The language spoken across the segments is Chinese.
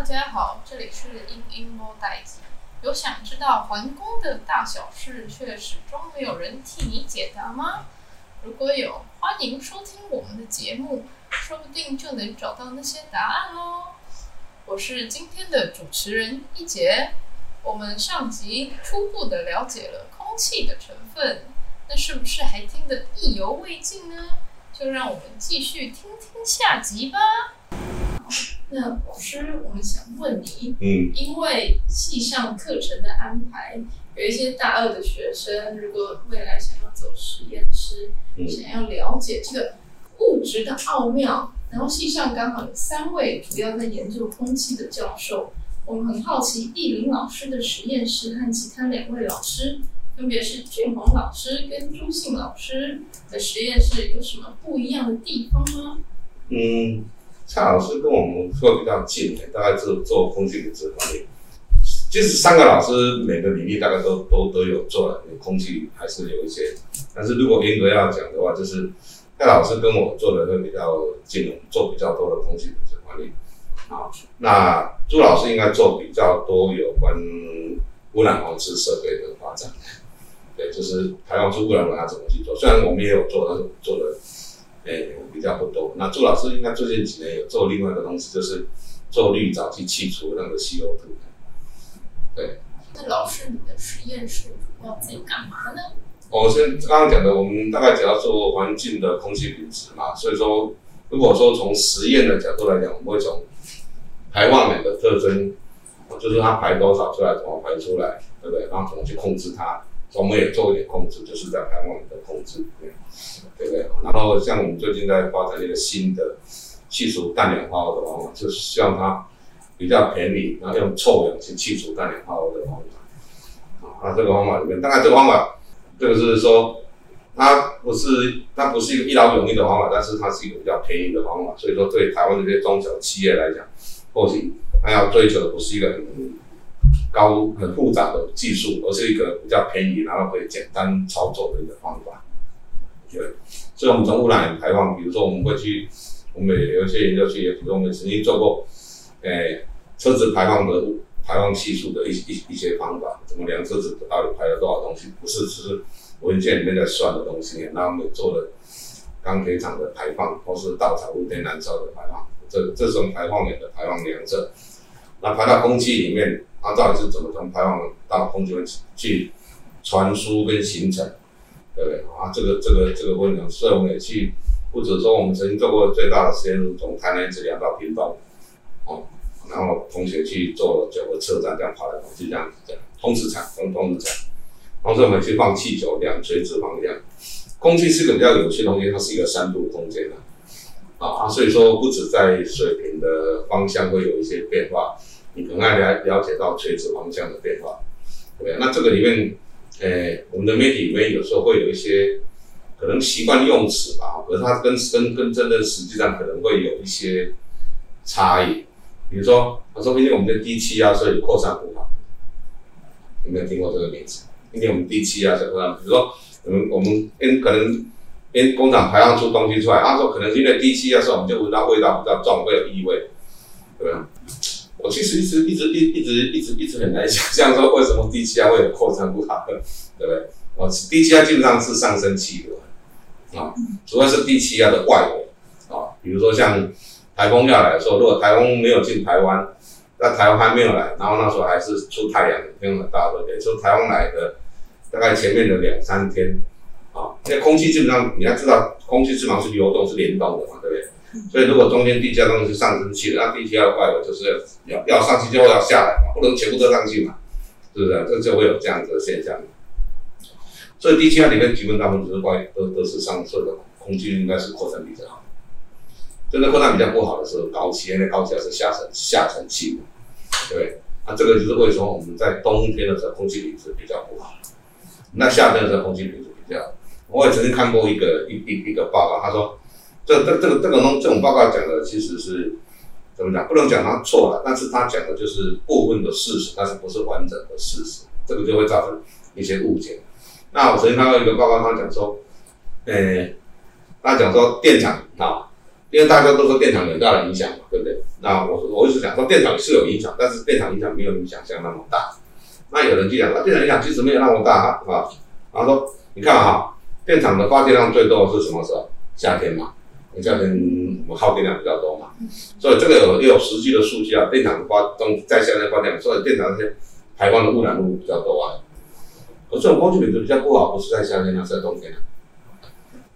大家好，这里是英英多代记。有想知道皇宫的大小事，却始终没有人替你解答吗？如果有，欢迎收听我们的节目，说不定就能找到那些答案哦。我是今天的主持人一姐。我们上集初步的了解了空气的成分，那是不是还听得意犹未尽呢？就让我们继续听听下集吧。那老师，我们想问你，嗯，因为系上课程的安排，有一些大二的学生，如果未来想要走实验室，嗯、想要了解这个物质的奥妙，然后系上刚好有三位主要在研究空气的教授，我们很好奇易林老师的实验室和其他两位老师，分别是俊宏老师跟朱信老师的实验室有什么不一样的地方吗？嗯。蔡老师跟我们会比较近，大概是做空气品质方面。即使三个老师每个领域大概都都都有做了，空气还是有一些。但是如果严格要讲的话，就是蔡老师跟我做的会比较近，做比较多的空气品质管理。好，那朱老师应该做比较多有关污染防治设备的发展。对，就是排放出污染物他怎么去做？虽然我们也有做，但是做的。诶、欸，比较不多。那朱老师应该最近几年有做另外一个东西，就是做滤藻去去除那个 CO2。对。那老师，你的实验室主要在干嘛呢？我先刚刚讲的，我们大概只要做环境的空气品质嘛。所以说，如果说从实验的角度来讲，我们会从排放量的特征，就是它排多少出来，怎么排出来，对不对？然后怎么去控制它。我们也做一点控制，就是在排放的控制，对不对？然后像我们最近在发展一个新的去除氮氧化物的方法，就是希望它比较便宜，然后用臭氧去去除氮氧化物的方法。啊，那这个方法里面，当然这个方法，这个是说它不是它不是一个一劳永逸的方法，但是它是一个比较便宜的方法。所以说，对台湾这些中小企业来讲，或许它要追求的不是一个。高很复杂的技术，而是一个比较便宜，然后可以简单操作的一个方法。对，所以我们从污染排放，比如说我们会去，我们有一些研究去，比如说我们曾经做过，诶、车子排放的排放系数的一一一些方法，怎么量车子到底排了多少东西，不是只是文件里面在算的东西。然后我们做了钢铁厂的排放，或是稻草、露天燃烧的排放，这这种排放源的排放量测，那排到空气里面。它到底是怎么从排放到空气里去传输跟形成，对不对啊？这个这个这个过程，所以我们也去，不止说我们曾经做过最大的实验，从台南一直量到屏东，哦，然后同学去做九个车站，这样跑来跑去，这样子这样，通磁场，通通磁场，同时我们去放气球两垂直方向，空气是个比较有趣的东西，它是一个三度空间的，啊，所以说不止在水平的方向会有一些变化。你可能了了解到垂直方向的变化，对？那这个里面，诶、我们的媒体里面有时候会有一些可能习惯用词吧，可是它跟跟跟真的实际上可能会有一些差异。比如说，他说因为我们的低气压，所以扩散不好。有没有听过这个名词？因为我们低气压，所以扩散。比如说，我们我们因可能因工厂排放出东西出来，他说可能因为低气压，所以我们就闻到味道比较重，会有异味，对不对？我其实一直一直一一直一直一直很难想象说为什么低气压会有扩散不好，对不对？哦，低气压基本上是上升气流啊，主要是低气压的外围啊，比如说像台风要来的时候，如果台风没有进台湾，那台风还没有来，然后那时候还是出太阳，天很大对不对就台风来的大概前面的两三天啊，因为空气基本上你要知道，空气基本上是流动是联动的嘛，对不对？所以，如果中间地下东西是上升气，那地气压的就是要要上去就要下来嘛，不能全部都上去嘛，是不是？这就会有这样子的现象。所以地气里面基本大部分都是关于都都是上升的，空气应该是扩散比较好。真的扩散比较不好的时候，高气，因为高气是下沉下沉气，对。那这个就是为什么我们在冬天的时候空气品质比较不好，那夏天的时候空气品质比较好。我也曾经看过一个一一一个报告，他说。这这这个这个东这种报告讲的其实是怎么讲？不能讲他错了，但是他讲的就是部分的事实，但是不是完整的事实，这个就会造成一些误解。那我曾经看到一个报告，他讲说，诶，他讲说电厂啊，因为大家都说电厂有很大的影响嘛，对不对？那我我一直讲说电厂是有影响，但是电厂影响没有你想象那么大。那有人就讲，那电厂影响其实没有那么大啊，啊，然后说你看哈，电厂的发电量最多是什么时候？夏天嘛，夏天我耗电量比较多嘛，所以这个有有实际的数据啊。电厂发东在夏天发电，所以电厂这些排放的污染物比较多啊。而这种空气品质比较不好，不是在夏天啊，是在冬天啊。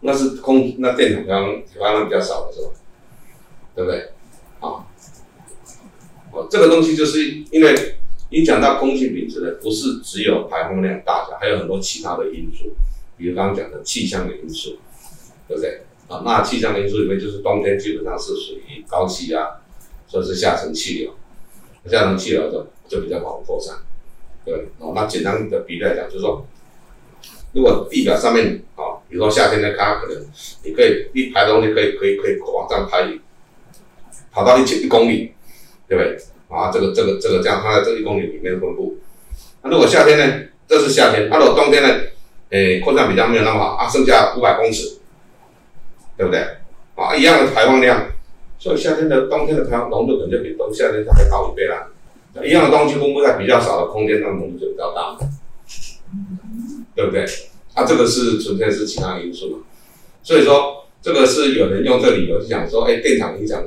那是空，那电厂刚排放量比较少的时候，对不对？啊，哦，这个东西就是因为影响到空气品质的，不是只有排放量大小，还有很多其他的因素，比如刚刚讲的气象的因素，对不对？啊，那气象因素里面就是冬天基本上是属于高气压，所以是下层气流，下层气流就就比较不好扩散。对，哦，那简单的比例来讲，就是说，如果地表上面，啊，比如说夏天的它可能，你可以一排东西可以可以可以往上排，跑到一千一公里，对不对？啊，这个这个这个这样，它在这一公里里面分布。那如果夏天呢？这是夏天，那如果冬天呢？诶，扩散比较没有那么好，啊，剩下五百公尺，对不对？啊，一样的排放量，所以夏天的冬天的排放浓度可能就比冬夏天还高一倍啦。一样的东西分布在比较少的空间，它浓度就比较大，对不对？啊，这个是纯粹是其他因素嘛。所以说，这个是有人用这理由去讲说，哎，电厂影响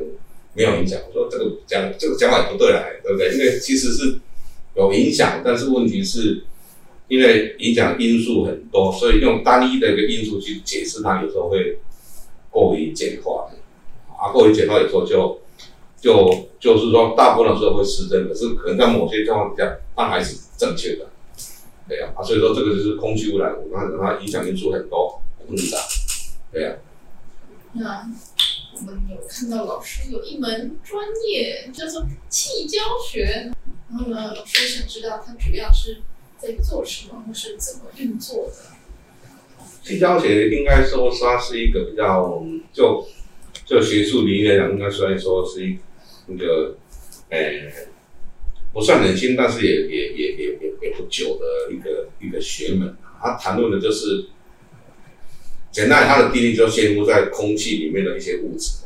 没有影响。我说这个讲这个讲法也不对啦，对不对？因为其实是有影响，但是问题是，因为影响因素很多，所以用单一的一个因素去解释它，有时候会过于简化。啊，过于简化以后就。就就是说，大部分的时候会失真，可是可能在某些状况底下，它还是正确的，对呀啊，所以说这个就是空气污染，我刚才讲它影响因素很多，很复杂，对呀。那我们有看到老师有一门专业叫做气胶学，然后呢，老师想知道它主要是在做什么，或是怎么运作的。气胶学应该说它是一个比较就就学术领域来讲，应该算说是一。那个，诶、不算很新，但是也也也也也也不久的一个一个学门。它谈论的就是，简单，它的定义就限于在空气里面的一些物质。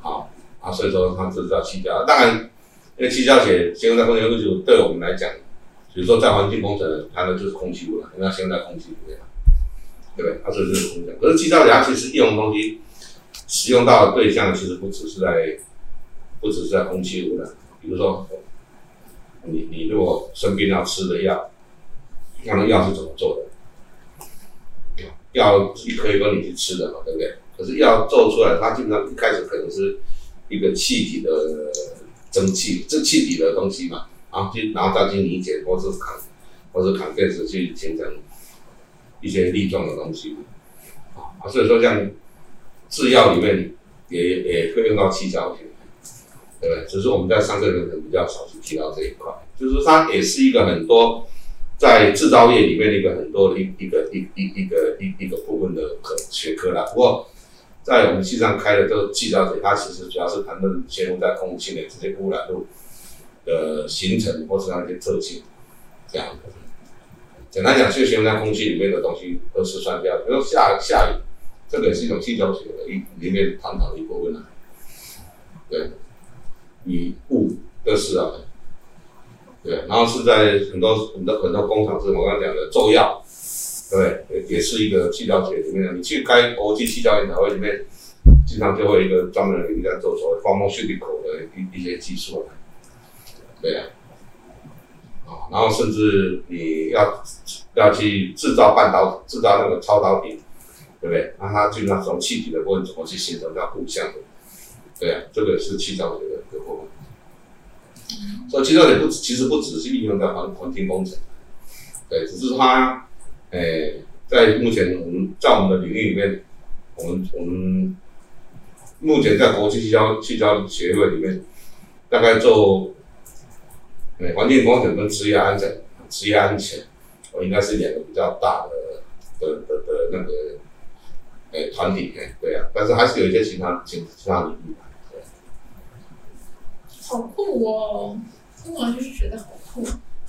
好，啊，所以说它这叫气胶。当然，因为气胶学限于在空气物质，对我们来讲，比如说在环境工程谈的就是空气污染，那现在空气污染，对不对？它所以就是空气。可是气胶学它其实用东西，使用到的对象其实不只是在。不只是在空气污染，比如说，你你如果生病要吃的药，那那药是怎么做的？药一颗一颗你去吃的嘛，对不对？可是药做出来，它基本上一开始可能是一个气体的蒸汽，这气体的东西嘛，然后去然后再去凝结，或是扛，或是扛电池去形成一些粒状的东西，啊，所以说像制药里面也也会用到气胶体。对，只是我们在上课的时候比较少去提到这一块，就是它也是一个很多在制造业里面的一个很多的一一个一一一个一一个部分的科学科啦。不过在我们系上开的这个气胶体，它其实主要是谈论陷入在空气内这些污染物的形成或是那些特性这样的。简单讲，就陷入在空气里面的东西都是酸掉，比如下下雨，这个也是一种气胶学的一里面探讨的一部分啊。对。雨雾都是啊，对，然后是在很多很多很多工厂，是我刚刚讲的做药，对，也是一个气胶学里面的。你去开国际气胶研讨会里面，经常就会有一个专门的人在做所谓 pharmaceutical 的一一些技术，对啊，然后甚至你要要去制造半导体，制造那个超导体，对不对？那它就那种气体的部分怎么去形成它互相的？对啊，这个是气胶学的一个部分。所以气胶也不其实不只是应用在环环境工程，对，只是它，诶、在目前我们在我们的领域里面，我们我们目前在国际气胶气胶协会里面，大概做，诶、欸，环境工程跟职业安全，职业安全，我应该是两个比较大的的的的那个，诶、欸，团体，诶，对啊，但是还是有一些其他其其他领域吧。好酷哦！听完就是觉得好酷。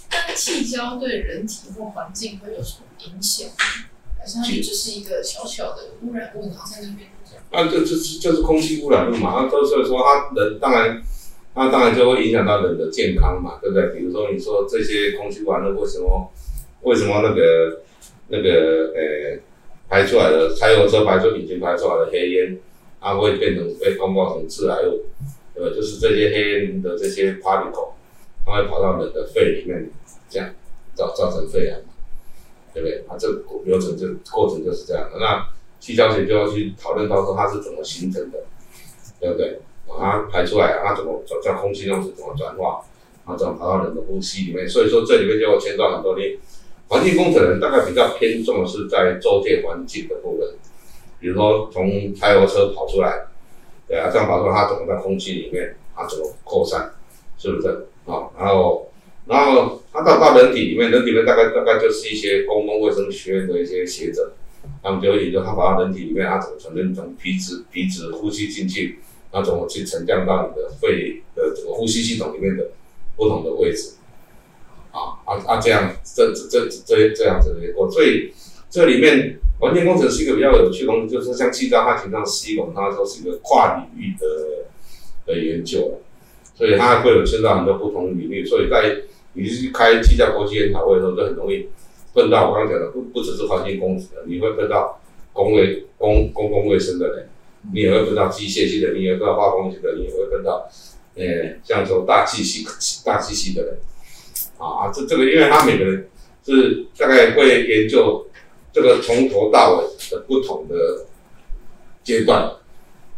但气胶对人体或环境会有什么影响？还是它只是一个小小的污染物，然后在那边那这这是就是空气污染物嘛，那所以说它人当然，那当然就会影响到人的健康嘛，对不对？比如说你说这些空气污染物为什么为什么那个那个呃排出来的柴油车排出引擎排出来的黑烟，它会变成被风化成致癌物，呃，就是这些黑烟的这些 particle，它会跑到人的肺里面，这样造造成肺癌，对不对？啊，这个流程这个过程就是这样的。那气胶学就要去讨论到说它是怎么形成的，对不对？把它排出来，它怎么转在空气中是怎么转化，然后怎么跑到人的呼吸里面？所以说这里面就要牵到很多的环境工程人，大概比较偏重的是在周界环境的部分，比如说从柴油车跑出来，对啊，这样跑出来它怎么在空气里面，它怎么扩散，是不是啊？然后，然后它到到人体里面，人体里面大概大概就是一些公共卫生学院的一些学者，他们就研究它跑到人体里面，它怎么从那种鼻子鼻子呼吸进去。那怎么去沉降到你的肺的这个呼吸系统里面的不同的位置？啊啊啊！这样这这这这样子的一个，所以这里面环境工程是一个比较有趣的东西，就是像气象，它提倡 C 工，它说是一个跨领域的的研究，所以它会有牵到很多不同领域。所以在你去开气象国际研讨会的时候，就很容易碰到我刚刚讲的，不不只是环境工程，你会碰到公卫公公共卫生的人。你也会分到机械系的，你也会分到化工系的，你也会分到，呃、欸，像说大气系、大气系的人，啊，这这个，因为他每个人是大概会研究这个从头到尾的不同的阶段，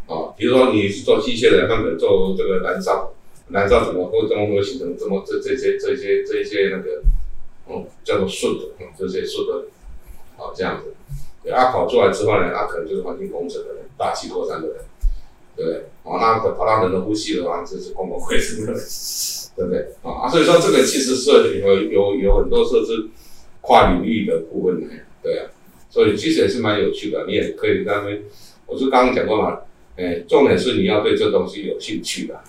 啊，比如说你是做机械的，他们做这个燃烧，燃烧怎么会怎么会形成这么这这些这些这些那个，嗯，叫做顺的，这些顺的，啊，这样子。他跑出来之后呢，他可能就是环境工程的，大气扩散的人，对不对？哦，那跑到人的呼吸的话，这是公共卫生的，对不对？啊，所以说这个其实是有有有很多设置跨领域的部分的，对啊，所以其实也是蛮有趣的。你也可以在那边，我是刚刚讲过嘛，哎，重点是你要对这东西有兴趣的，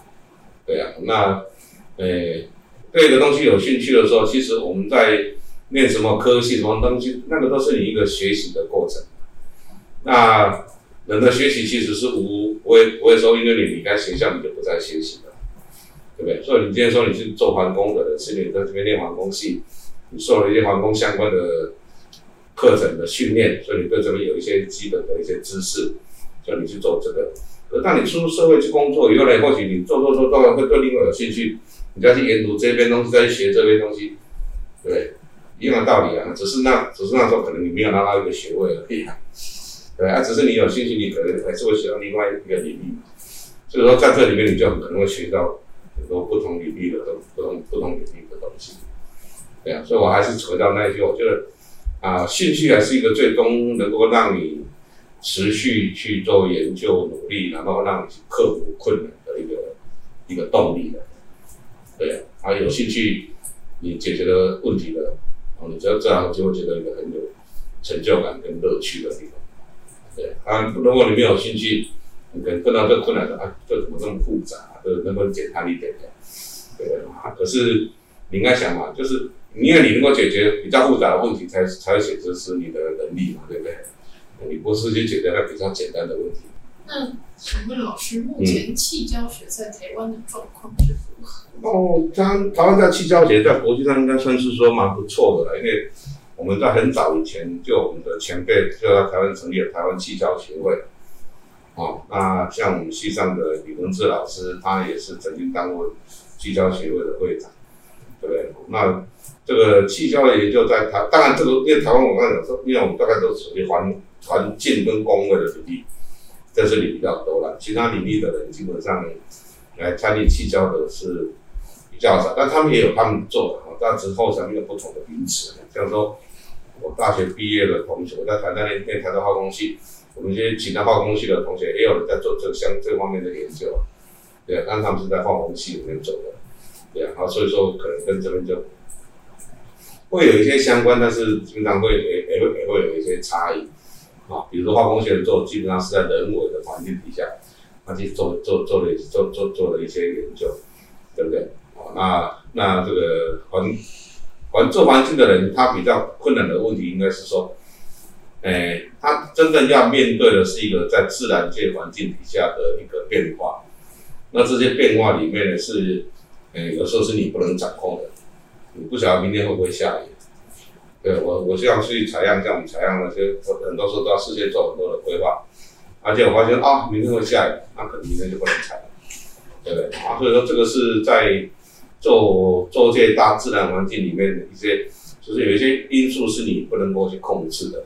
对啊，那，哎，对一个东西有兴趣的时候，其实我们在。念什么科系什么东西，那个都是你一个学习的过程。那人的学习其实是无我也我也说，因为你离开学校你就不再学习了，对不对？所以你今天说你去做环工的人，是你在这边练环工系，你受了一些环工相关的课程的训练，所以你对这边有一些基本的一些知识，所以你去做这个。可当你出入社会去工作以后呢，或许你做做做做会对另外有兴趣，你再去研读这边东西，再去学这边东西，对不对？一样的道理啊，只是那只是那时候可能你没有拿到一个学位而已啊，对啊，只是你有兴趣，你可能还是会学到另外一个领域，所以说在这里面你就很可能会学到很多不同领域的东不同不同领域的东西，对啊，所以我还是回到那一句，我觉得啊，兴趣还是一个最终能够让你持续去做研究努力，然后让你去克服困难的一个一个动力的，对啊，啊有兴趣你解决了问题的。哦，你只要这样，就会觉得一个很有成就感跟乐趣的地方。对啊，如果你没有兴趣，你可能碰到这困难的啊，这怎么这么复杂？这能不能简单一点点？对啊，可是你应该想嘛，就是因为你能够解决比较复杂的问题才，才才会显示是你的能力嘛，对不对？你不是去解决那比较简单的问题。那请问老师，目前气胶学在台湾的状况是如何？哦，台台湾在气胶学在国际上应该算是说蛮不错的了，因为我们在很早以前就我们的前辈就在台湾成立了台湾气胶协会。哦，那像我们系上的李文志老师，他也是曾经当过气胶协会的会长，对不对？那这个气胶的研究在台，当然这个因为台湾我刚才讲说，因为我们大概都属于环环境跟工位的领域。在这里比较多了，其他领域的人基本上来参与气胶的是比较少，但他们也有他们做的，但之后上面有不同的名词，像说我大学毕业的同学，我在台大那边台大化工系，我们这些其他化工系的同学也有人在做这相这方面的研究，对啊，但他们是在化工系里面做的，对啊，好，所以说可能跟这边就会有一些相关，但是经常会也也会也会有一些差异。啊，比如说化工学的做，基本上是在人为的环境底下，他去做做做了做做做了一些研究，对不对？啊，那那这个环环做环境的人，他比较困难的问题应该是说，哎，他真正要面对的是一个在自然界环境底下的一个变化。那这些变化里面呢，是，哎，有时候是你不能掌控的，你不晓得明天会不会下雨。对我，我这样去采样，像我们采样那些，很多时候都要事先做很多的规划。而且我发现啊，明天会下雨，那可能明天就不能采了，对不对？啊，所以说这个是在做做这大自然环境里面的一些，就是有一些因素是你不能够去控制的。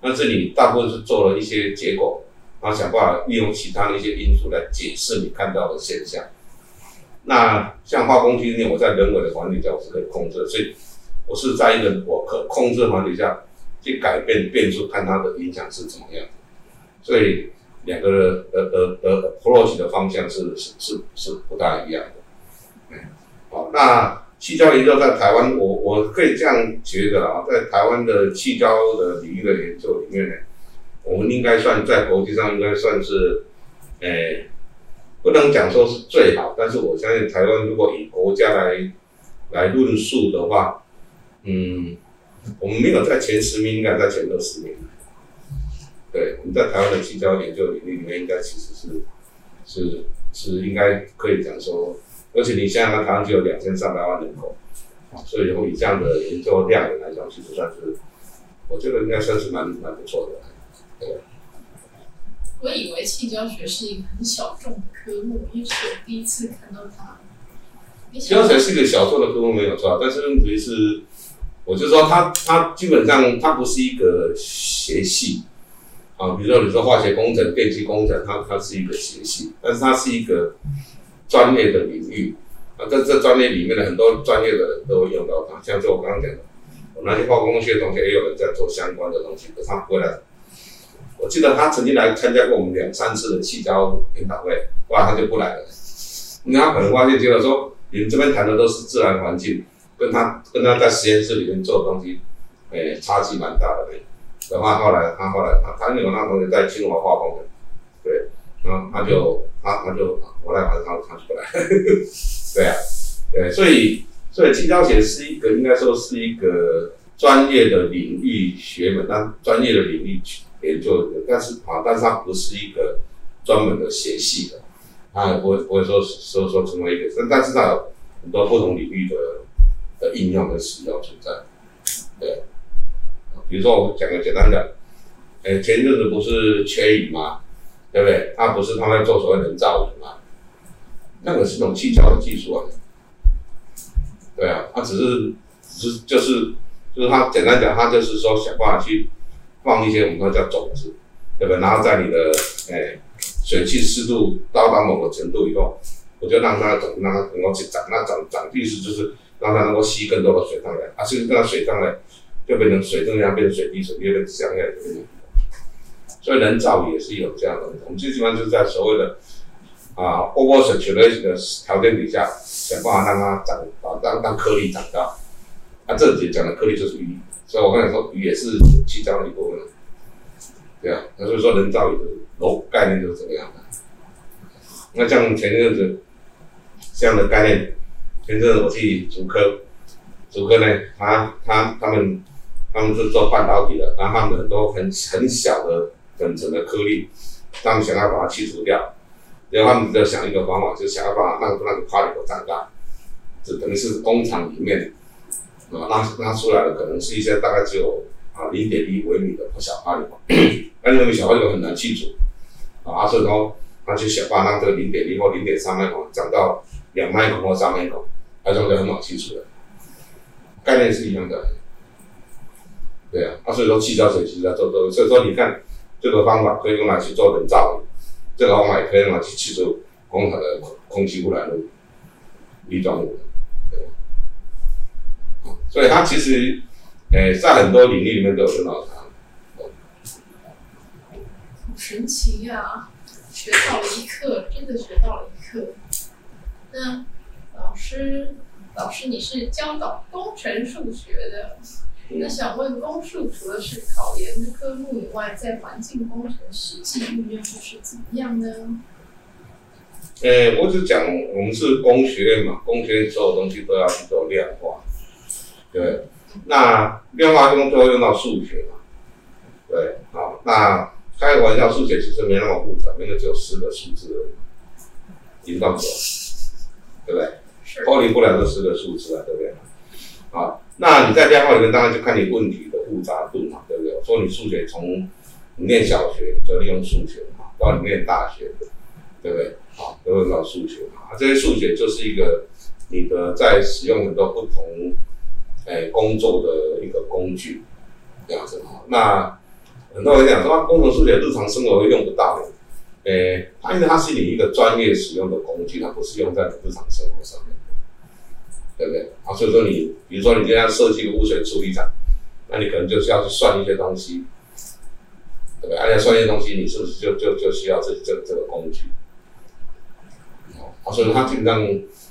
但是你大部分是做了一些结果，然后想办法利用其他的一些因素来解释你看到的现象。那像化工机，我在人为的环境下我是可以控制，所以我是在一个我可控制的环境下去改变变数，看它的影响是怎么样。所以两个的的的的 approach 的方向是是是是不大一样的。嗯，好，那气胶研究在台湾，我我可以这样觉得啊，在台湾的气胶的领域的研究里面呢，我们应该算在国际上应该算是，诶、不能讲说是最好，但是我相信台湾如果以国家来来论述的话，嗯，我们没有在前十名，应该在前二十名。对，我们在台湾的气胶研究领域里面，应该其实是是是应该可以讲说，而且你现在台湾只有两千三百万人口，所以以这样的研究量来讲，其实算是，我觉得应该算是蛮蛮不错的。对。我以为气胶学是一个很小众的科目，因为是我第一次看到它。气胶学是一个小众的科目没有错，但是问题是，我就说它它基本上它不是一个学系。啊，比如说你说化学工程、电气工程，它它是一个学系，但是它是一个专业的领域啊。在这专业里面的很多专业的人都会用到它，像就我刚刚讲的，我那些化工系的同学也有人在做相关的东西，可他不会来。我记得他曾经来参加过我们两三次的气胶研讨会，哇，他就不来了。因为他可能发现，觉得说你们这边谈的都是自然环境，跟他跟他在实验室里面做的东西，哎、差距蛮大的。的话，后来他后来他他有那同学在清华化工的，对，然后他就他他就我来反正他他出来，对啊，对，所以所以气胶学是一个应该说是一个专业的领域学门，那专业的领域研究的，但是啊，但是它不是一个专门的学系的，它也不会不会说说说成为一个，但但是它有很多不同领域的的应用跟使用存在，对。比如说，我讲个简单的，诶，前阵子不是缺雨吗？对不对？他不是他在做所谓人造雨嘛？那个是一种气胶的技术啊。对啊，他只是只是就是就是他简单讲，他就是说想办法去放一些我们说叫种子，对不对？然后在你的诶水汽湿度到达某个程度以后，我就让它种子让它能够去长，那长长意思就是让它能够吸更多的水上来，啊，吸更多水上来。就变成水正样变成水滴，水滴变成香样，所以人造也是有这样的。我们最起码就是在所谓的啊，over saturation 的条件底下，想办法让它长，啊，让让颗粒长大。啊，这里讲的颗粒就是鱼，所以我刚才说鱼也是其中的一部分。对啊，那所以说人造雨的楼概念就是这个样的。那像前阵子这样的概念，前阵子我去竹科，竹科呢，他他他们。他们是做半导体的，然后他们很多很很小的粉尘的颗粒，他们想要把它去除掉，然后他们就想一个方法，就想要把那个那个 particle 长大，就等于是工厂里面啊，拉拉出来的可能是一些大概只有啊零点一微米的小 particle，但是那个小 particle 很难去除啊，所以说他就想办法让这个零点一或零点三微米长到两 micron 或三 micron，那这样就很好去除的，概念是一样的。对啊，啊，所以说气胶水其实在做做，所以说你看这个方法可以用来去做人造雨，这个方法也可以用来去去除工厂的空气污染物、离状物。所以它其实，诶，在很多领域里面都有用到它。神奇呀、啊！学到了一课，真的学到了一课。那老师，老师你是教导工程数学的？那想问，公数除了是考研的科目以外，在环境工程实际运用又是怎么样呢？呃、欸，我只讲我们是工学院嘛，工学院所有东西都要去做量化，对，那量化中都要用到数学嘛，对，好，那开个玩笑，数学其实没那么复杂，那个只有四个数字而已，零到九，对不对？脱离不了这四个数字啊，对不对？啊，那你在量化里面当然就看你问题的复杂度嘛，对不对？说你数学从你念小学就利用数学嘛，到你念大学，对不对？好，都用到数学嘛，这些数学就是一个你的在使用很多不同诶工作的一个工具，这样子哈。那很多人讲说工程数学日常生活会用不到的，诶，它因为它是你一个专业使用的工具，它不是用在你日常生活上面。对不对？啊，所以说你，比如说你现在设计个污水处理厂，那你可能就是要去算一些东西，对不对？而且算一些东西，你是不是就就就需要这这这个工具？啊，所以它基本上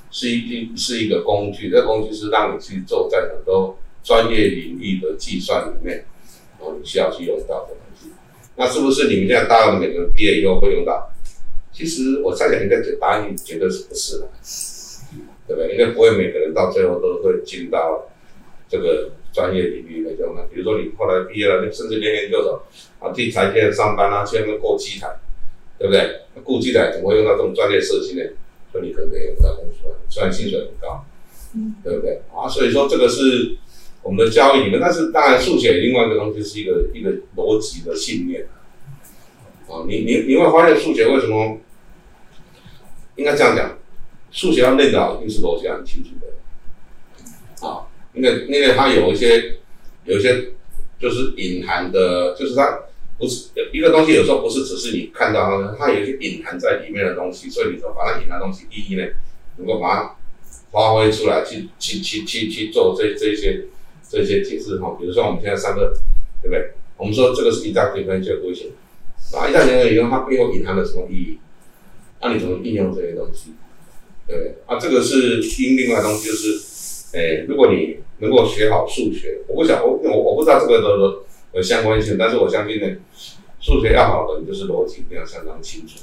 是一一是一个工具，这个工具是让你去做在很多专业领域的计算里面，然后，你需要去用到的东西。那是不是你们现在大学每个人毕业以后会用到？其实我再讲一个答案，绝对是不是的。对不对？应该不会每个人到最后都会进到这个专业领域来用的。比如说你后来毕业了，你甚至连研究所啊，替台积电上班啊，去那边过机台，对不对？过机台怎么会用到这种专业设计呢？所以你可能也不太公司，虽然薪水很高，对不对？啊，所以说这个是我们的教育里面，但是当然数学另外一个东西是一个一个逻辑的信念啊。你你你会发现数学为什么应该这样讲？数学要练得好，一定是逻辑很清楚的，啊，因为因为它有一些有一些就是隐含的，就是它不是一个东西，有时候不是只是你看到它，它有一些隐含在里面的东西，所以你说把它隐含东西，意义呢，能够把它发挥出来，去去去去去做这这些这些解释哈，比如说我们现在上课，对不对？我们说这个是一大平方就不行，啊，一大平方以后它背后隐含了什么意义？那你怎么应用这些东西？对啊，这个是因另外东西，就是，诶，如果你能够学好数学，我不想我我我不知道这个的的相关性，但是我相信呢，数学要好的，你就是逻辑一定要相当清楚。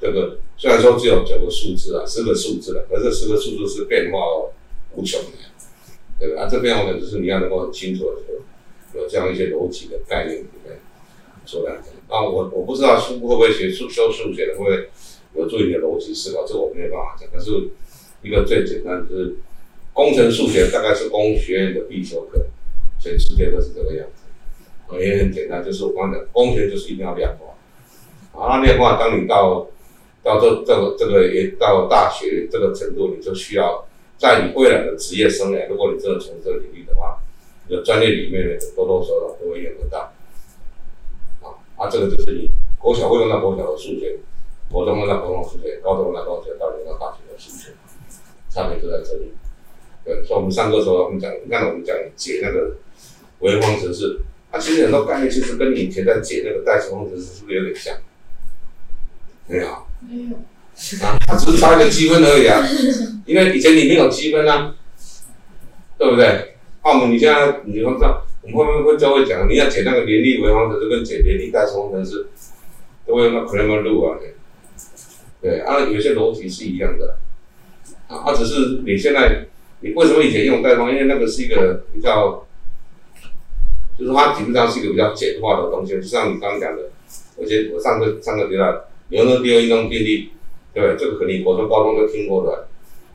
这个虽然说只有九个数字啊，十个数字了，可是十个数字是变化无穷的，对吧？啊，这变化的就是你要能够很清楚的有这样一些逻辑的概念里面说的。啊，我我不知道书会不会学数修数学的会不会。有助于你的逻辑思考，这我没有办法讲。但是一个最简单就是工程数学，大概是工学院的必修课，全世界都是这个样子。也很简单，就是我刚讲，工学就是一定要量化。啊，量化，当你到到这这个这个也到大学这个程度，你就需要在你未来的职业生涯，如果你真的从事这个领域的话，你的专业里面呢，多多少少都会用得到。啊，啊，这个就是你国小会用到国小的数学。国中的那国中数学，高中的那高中数学，到那大学的数学，差别就在这里。对，所以我们上课时候，我们讲，你看我们讲解那个微分方程式，它其实很多概念其实跟你以前在解那个代数方程式是不是有点像？没有。没有。啊，它只是差一个积分而已啊。因为以前你没有积分啊，对不对？那我们你现在你说这样，我们后面会就会讲，你要解那个联立微分方程式跟解联立代数方程式，都会用到 Cramer rule 啊。对啊，有些逻辑是一样的，啊，它只是你现在你为什么以前用代方？因为那个是一个比较，就是它基本上是一个比较简化的东西，就像你刚刚讲的，我先我上个上个阶段牛顿第二运动定律，对不对？这个肯定国中高中都听过的，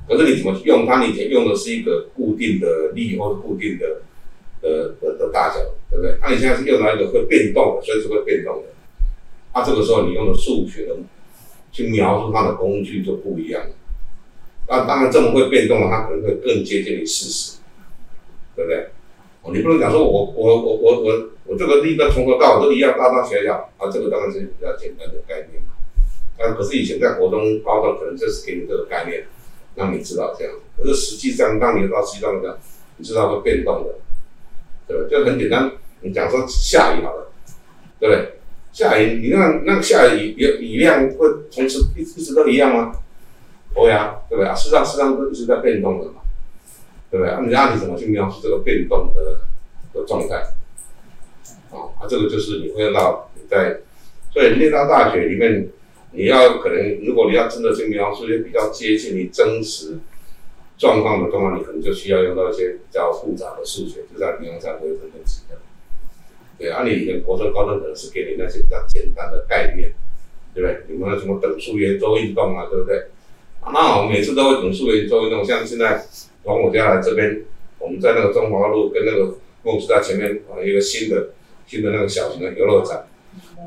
可是你怎么用它？你以前用的是一个固定的力或者固定的的的的大小，对不对？那、你现在是用到一个会变动的，所以是会变动的，那、这个时候你用的数学的。去描述它的工具就不一样了，那当然这么会变动的，它可能会更接近于事实，对不对？哦，你不能讲说我我我我我我这个力的从头到尾都一样，大大小小啊，这个当然是比较简单的概念。但可是以前在国中、高中可能就是给你这个概念，让你知道这样。可是实际上，当你到实际上讲，你知道会变动的，对吧？就很简单，你讲说下雨好了，对不对？下雨，你看那个下雨雨雨量会从此一一直都一样吗？不会啊，对不对啊？事实上，事实上都一直在变动的嘛，对不对啊？你让你怎么去描述这个变动的的状态？啊，这个就是你会用到你在，所以念到大学里面，你要可能如果你要真的去描述一些比较接近你真实状况的状况，你可能就需要用到一些比较复杂的数学，就在比方说微分分析的。对啊，你以前国中、高中可能是给你那些比较简单的概念，对不对？有没有什么等速圆周运动啊，对不对？啊，那我们每次都会等速圆周运动，像现在从我家来这边，我们在那个中华路跟那个梦时代前面啊，一个新的新的那个小型的游乐场，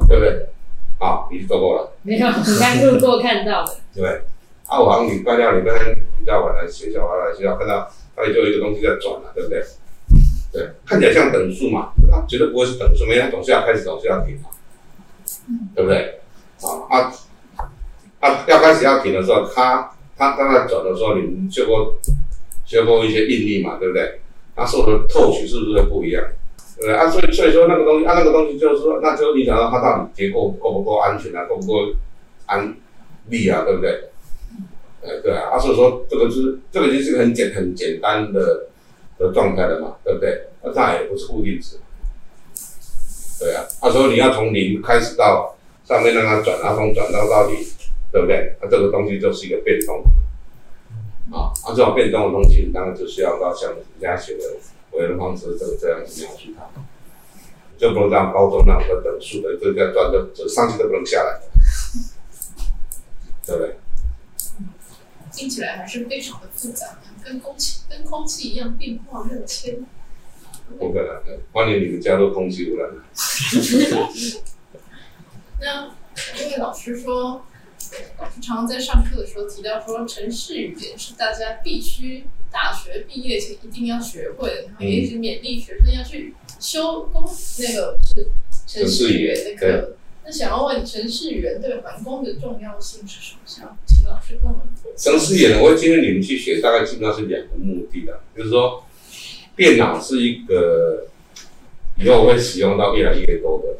对不对？啊，你走过了？没有，你刚路过看到的。对不对？啊，我好像礼拜六、礼拜天比较晚来学校，晚来学校看到那里就有一个东西在转了，对不对？对，看起来像等速嘛，啊，绝对不会是等速，没它总是要开始，总是要停嘛，对不对？啊啊啊！要开始要停的时候，它它刚才转的时候，你们学过学过一些应力嘛，对不对？它受的透取是不是不一样？对对？啊，所以所以说那个东西，啊，那个东西就是说，那就影响到它到底结构够不够安全啊，够不够安利啊，对不对？呃，对啊，啊，所以说这个就是这个就是个很简很简单的的状态了嘛，对不对？那它也不是固定值，对啊，他说你要从零开始到上面让它转，然后从转到到底，对不对？那、这个东西就是一个变动，啊，啊，这种变动的东西，当然就需要到像人家写的为人方式这个这样子描述它，就不能让高中那个等数的这个转的这上去都不能下来，对不对？听起来还是非常的复杂，跟空气跟空气一样变化莫测。不可能的，欢迎你们加入空气污染。那因为老师说，老师常常在上课的时候提到说，城市语言是大家必须大学毕业前一定要学会的，然后也一直勉励学生要去修工那个是城市语言的课。那想要问程式语言对环工的重要性是什么？想请老师跟我们。程式语言我会建议你们去学，大概基本上是两个目的的，就是说。电脑是一个以后会使用到越来越多的，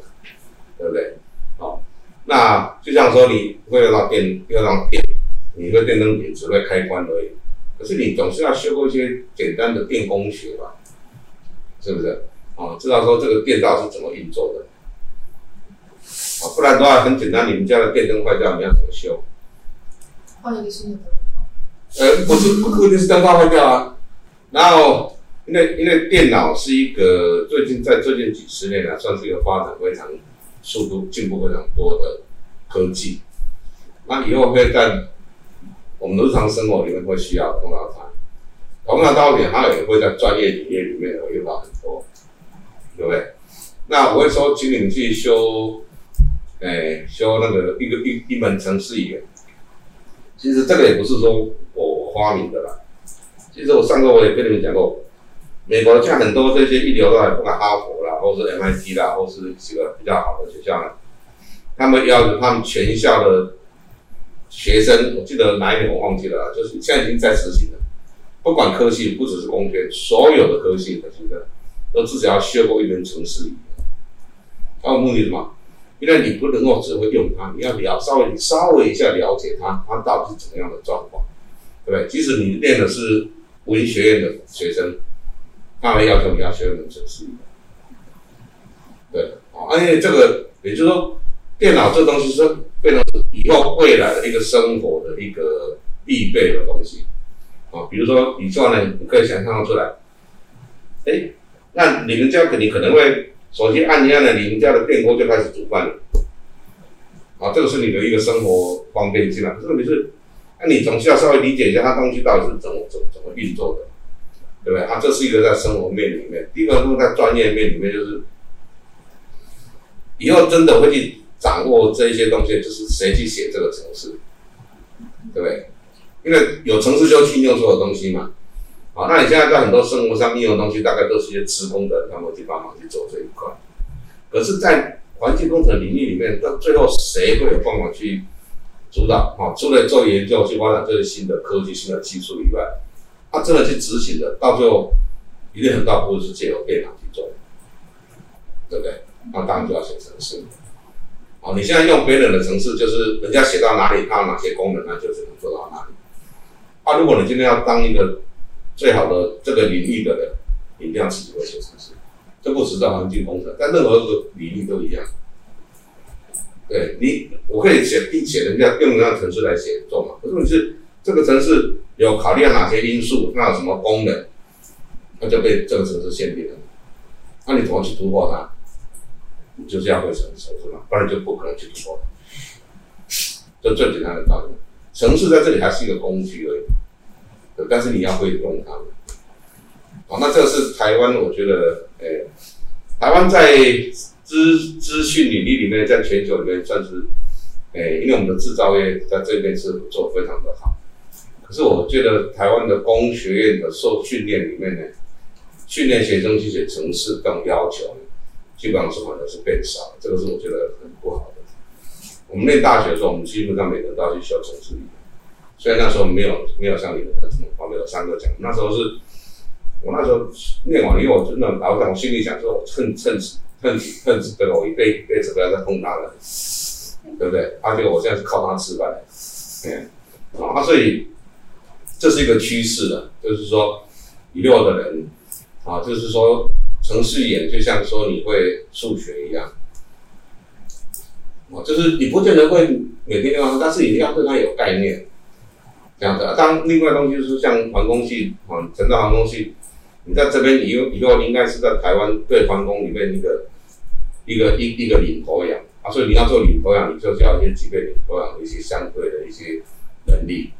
对不对？好，那就像说你会用到电，用到电，你会电灯胆只会开关而已。可是你总是要学过一些简单的电工学吧？是不是？啊，知道说这个电道是怎么运作的？啊，不然的话很简单，你们家的电灯坏掉，你要怎么修？换一个新的灯泡。呃，不是，不一定是灯泡坏掉啊，然后。因为因为电脑是一个最近在最近几十年来算是一个发展非常速度进步非常多的科技，那以后会在我们日常生活里面会需要用到它，同样道理，它也会在专业领域里面会用到很多，对不对？那我会说，请你们去修，哎，修那个一个一一门程式语言，其实这个也不是说我发明的啦，其实我上课我也跟你们讲过。美国像很多这些一流的，不管哈佛啦，或是 MIT 啦，或是几个比较好的学校呢，他们要他们全校的学生，我记得哪一年我忘记了，就是现在已经在实行了，不管科系，不只是工学，所有的科系的学生都至少要学过一门程式语言。它的目的什么？因为你不能够只会用它，你要了稍微稍微一下了解它，它到底是怎么样的状况，对不对？即使你练的是文学院的学生。他们要求你要学一门程式语言，对，啊，而且这个也就是说，电脑这东西是变成以后未来的一个生活的一个必备的东西，啊，比如说你说呢，你可以想象出来，哎，那你们家肯定可能会手机按一按呢，你们家的电锅就开始煮饭了，啊，这个是你的一个生活方便性了。可是问题是，那你总是要稍微理解一下它东西到底是怎么怎么怎么运作的。对不对？啊，这是一个在生活面里面，第二个是在专业面里面，就是以后真的会去掌握这一些东西，就是谁去写这个城市，对不对？因为有城市就去用所有东西嘛。好，那你现在在很多生活上应用的东西，大概都是一些职工的，他们去帮忙去做这一块。可是，在环境工程领域里面，到最后谁会有办法去主导？啊，除了做研究去发展这些新的科技、新的技术以外。他真的去执行的，到最后一定很大部分是借由电脑去做，对不对？那当然就要写程式。哦，你现在用别人的程式，就是人家写到哪里，它有哪些功能，那就只能做到哪里。啊，如果你今天要当一个最好的这个领域的人，你一定要自己会写程式。这不只在环境工程，在任何一个领域都一样。对你，我可以写并且人家用那样程式来写作嘛？可是问题是这个程式。有考虑到哪些因素？它有什么功能？那就被这个程式限定了。那你怎么去突破它？你就是要会程式嘛，不然就不可能去突破。这最简单的道理，程式在这里还是一个工具而已，但是你要会用它们。好，那这是台湾，我觉得，诶、台湾在资资讯领域里面，在全球里面算是，诶、因为我们的制造业在这边是做非常的好。可是我觉得台湾的工学院的受训练里面呢，训练学生去写程式这种要求，基本上是反而是变少，这个是我觉得很不好的。我们念大学的时候，我们基本上每个人都要去修程式语言，虽然那时候没有没有像你们这么方面有三个讲，那时候是。我那时候念完以后，我真的老实讲，我心里想说，我趁趁趁趁这个我一辈辈子不要再碰它了，对不对？而、且我现在是靠它吃饭，嗯，啊，所以这是一个趋势的，就是说，以后的人啊，就是说，城市眼就像说你会数学一样，啊，就是你不见得会每天用，但是一定要对它有概念，这样子。啊、当另外东西就是像环工系啊，成大环工系。你在这边以后以后应该是在台湾对环工里面一个一个一一个领头羊啊，所以你要做领头羊，你就是要先具备领头羊的一些相对的一些能力。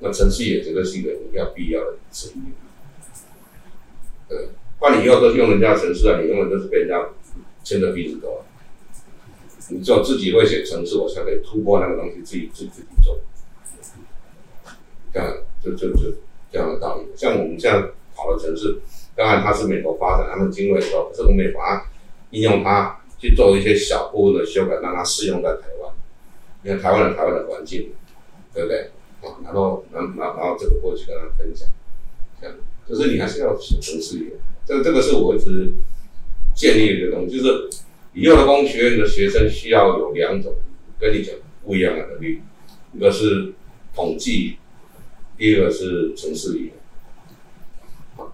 那程式也绝对是一个你要必要的职业。对，不然你以后都用人家的程式啊，你永远都是被人家牵着鼻子走。你只有自己会写程式，我才可以突破那个东西，自己自己自己做。这样，就就就这样的道理。像我们这样好的城市。当然，它是美国发展，他们经过的时候，这个美国啊，应用它去做一些小部分的修改，让它适用在台湾。因为台湾的台湾的环境，对不对？啊，然后，然后，然后这个过去跟他分享，这样，就是你还是要写城市语言。这，这个是我一直建立的东西，就是以后的工学院的学生需要有两种跟你讲不一样的能力，一个是统计，第二个是城市语言。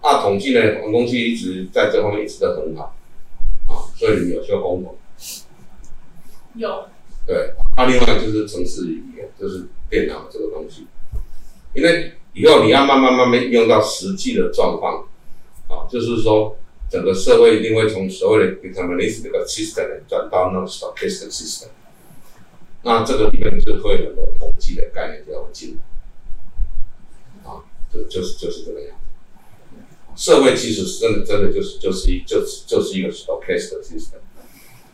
啊，统计呢，我们公司一直在这方面一直都很好，啊，所以你有修工统？有。对，啊，另外就是城市语言，就是电脑这个东西，因为以后你要慢慢慢慢用到实际的状况，啊，就是说整个社会一定会从所谓的 deterministic system 转到那种 stochastic system，那这个里面就会有很多统计的概念就要进来，啊，就就是就是这个样子。社会其实是真的，真的就是就是一就是就是一个 slow cast system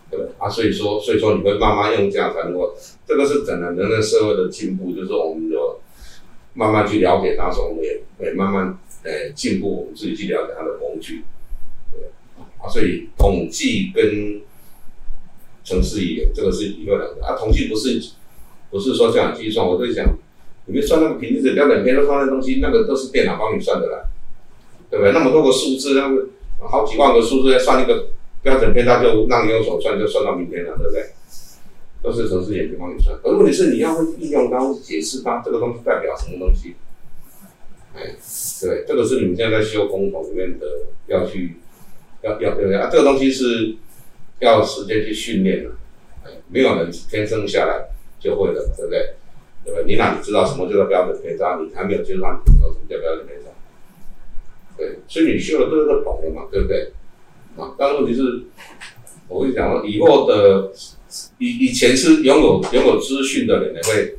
对不对啊？所以说，所以说你会慢慢用这样才能够，这个是整个人类社会的进步，就是我们就慢慢去了解它，说我们也会慢慢呃进步，我们自己去了解它的工具，对啊？所以统计跟城市语言这个是一个两个啊，统计不是不是说这样计算，我在想，你们算那个平均值、标准偏差算的东西，那个都是电脑帮你算的啦。对不对？那么多个数字，那么好几万个数字要，算一个标准偏差，就让你用手算，就算到明天了，对不对？都是程式员工帮你算。而问题是你要会应用它，会解释它这个东西代表什么东西。哎，对，这个是你们现在在修工统里面的要去要要要啊，这个东西是要时间去训练的。哎，没有人天生下来就会的，对不对？对不对？你哪里知道什么叫做标准偏差？你还没有接触到，你知道什么叫标准偏差？对，所以你修了都是懂的嘛，对不对？啊，但问题是，我跟你讲以后的以以前是拥有拥有资讯的人也会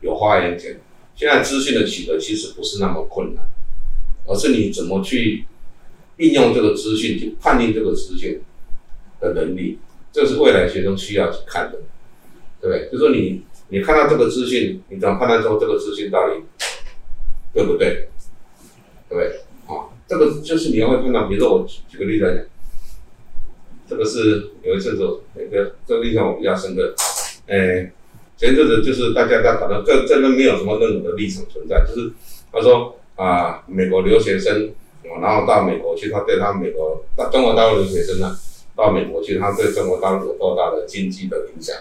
有发言权，现在资讯的取得其实不是那么困难，而是你怎么去应用这个资讯，去判定这个资讯的能力，这是未来学生需要去看的，对不对？就说你你看到这个资讯，你怎么判断说这个资讯到底对不对？对不对？啊这个就是你要会看到，比如说我举个例子来讲，这个是有一阵子那个这个印象我比较深刻，哎，前阵子就是大家在讨论，这真的没有什么任何的立场存在，就是他说啊，美国留学生，然后到美国去，他对他美国到中国大陆留学生呢，到美国去，他对中国大陆有多大的经济的影响？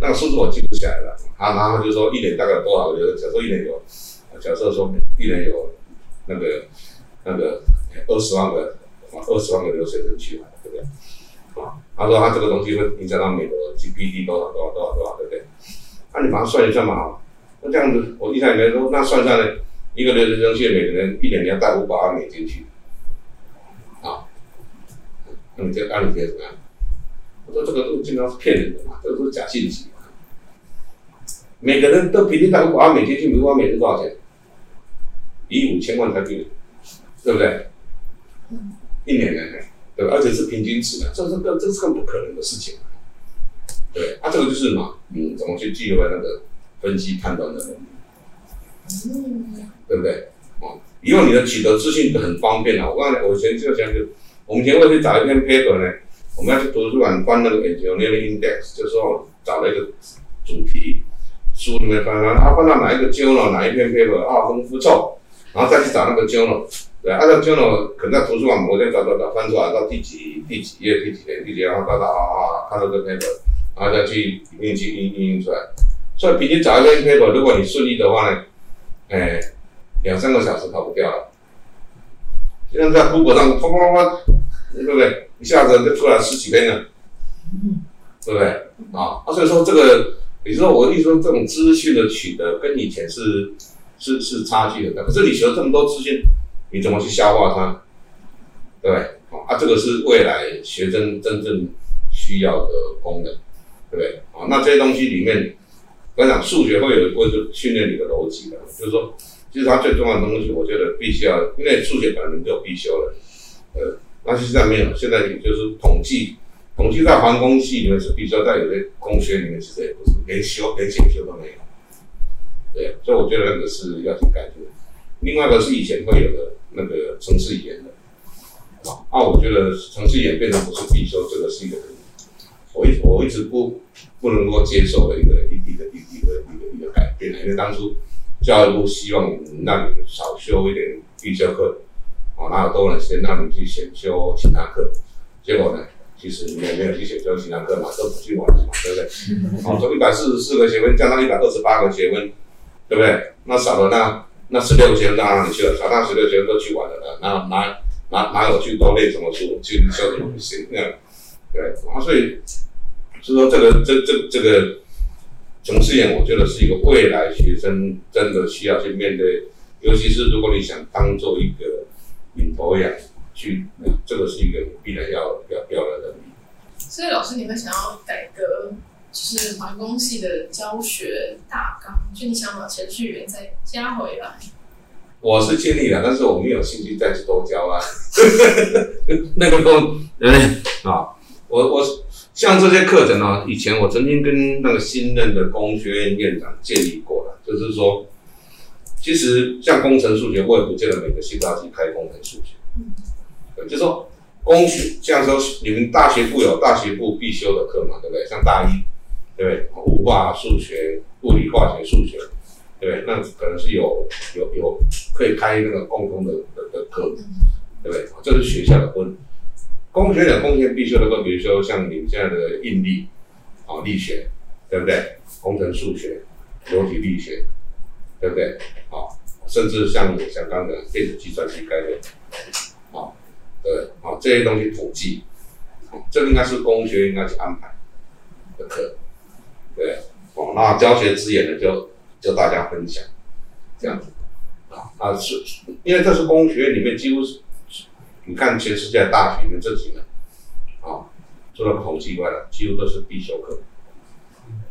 那个数字我记不起来了，啊，然后就说一年大概多少个？假设一年有，假设说一年有那个。那个二十万个，二十万个留学生去了，对不对？啊，他说他这个东西会影响到美国 GDP 多少多少多少多少，对不对？那、你把它算一算嘛，那这样子，我印象里面说，那算下来，一个留学生去，每个人一年你要带五百万美金去，啊，那你这按理解怎么样？我说这个都基本上是骗人的嘛，这个都是假信息嘛。每个人都平均打个广告，每天进，比如说每天多少钱？一五千万台币，对不对？一年呢，对吧？而且是平均值的，这是更这是更不可能的事情。对，啊，这个就是嘛，嗯，怎么去具备那个分析判断的能力？嗯，对不对？哦，以后你的取得资讯都很方便了。我刚才我前就讲就，我们前会去找一篇 paper 呢，我们要去图书馆翻那个 engineering index，就是说找了一个主题，书里面翻翻，啊，翻到哪一个 journal 哪一篇 paper 啊，很不错，然后再去找那个 journal，对，按照 journal 可能在图书馆某天找找找翻出来到第几第几页第几页第几页，然后到到啊啊看到这 paper，然后再去里面去印印印出来。所以比你找一篇 paper，如果你顺利的话呢，哎。两三个小时跑不掉了，现在在 Google 上，啪啪啪，对不对？一下子就出来十几篇了，对不对？啊，所以说这个，你说我一说这种资讯的取得跟以前是是是差距很大，可是你学了这么多资讯，你怎么去消化它？对？啊，这个是未来学生真正需要的功能，对不对？啊，那这些东西里面，我讲数学会有一部分训练你的逻辑的，就是说。其实它最重要的东西，我觉得必须要，因为数学本来就必修的，呃，那现在没有，现在你就是统计，统计在环工系里面是必修，在有些工学里面其实也不是，连修连检修都没有。对，所以我觉得那个是要去改变。另外一个是以前会有的那个城市语言的，啊，我觉得城市语言变成不是必修，这个是一个我一我一直不不能够接受的一个一一个一一个一个一个改变，因为当初。教育部希望让你少修一点必修课，哦，哪有多的时间让你去选修其他课，结果呢，其实你也没有去选修其他课嘛，都不去玩嘛，对不对？哦，从一百四十四个学分降到一百二十八个学分，对不对？那少了那那十六个学分到哪里去了？少那十六个学分都去玩了，那哪哪哪有去多练什么书，去修什么不行？那对，啊，所以所以说这个这这这个。程式员，我觉得是一个未来学生真的需要去面对，尤其是如果你想当做一个领头羊去，这个是一个必然要要要的能力。所以老师，你会想要改革，就是环工系的教学大纲，就你想把程序员再加回来？我是尽力了，但是我没有兴趣再去多教啊。那个工，对啊，我我。像这些课程呢、啊，以前我曾经跟那个新任的工学院院长建议过了，就是说，其实像工程数学，我也不见得每个系都要去开工程数学。嗯，就是说工学，像说你们大学部有大学部必修的课嘛，对不对？像大一，对不对？物化数学、物理化学、数学，对不对？那可能是有有有可以开那个共同的的的课，对不对？这是学校的分。工学的工学必修的课，比如说像你们现在的应力，啊，力学，对不对？工程数学、流体力学，对不对？啊，甚至像像刚刚的电子计算机概念，啊，对，啊，这些东西统计，这应该是工学应该去安排的课，对，哦，那教学资源呢，就就大家分享，这样子，啊，啊是，因为这是工学院里面几乎是。你看全世界大学里面这几个，啊，除了统计外的，几乎都是必修课，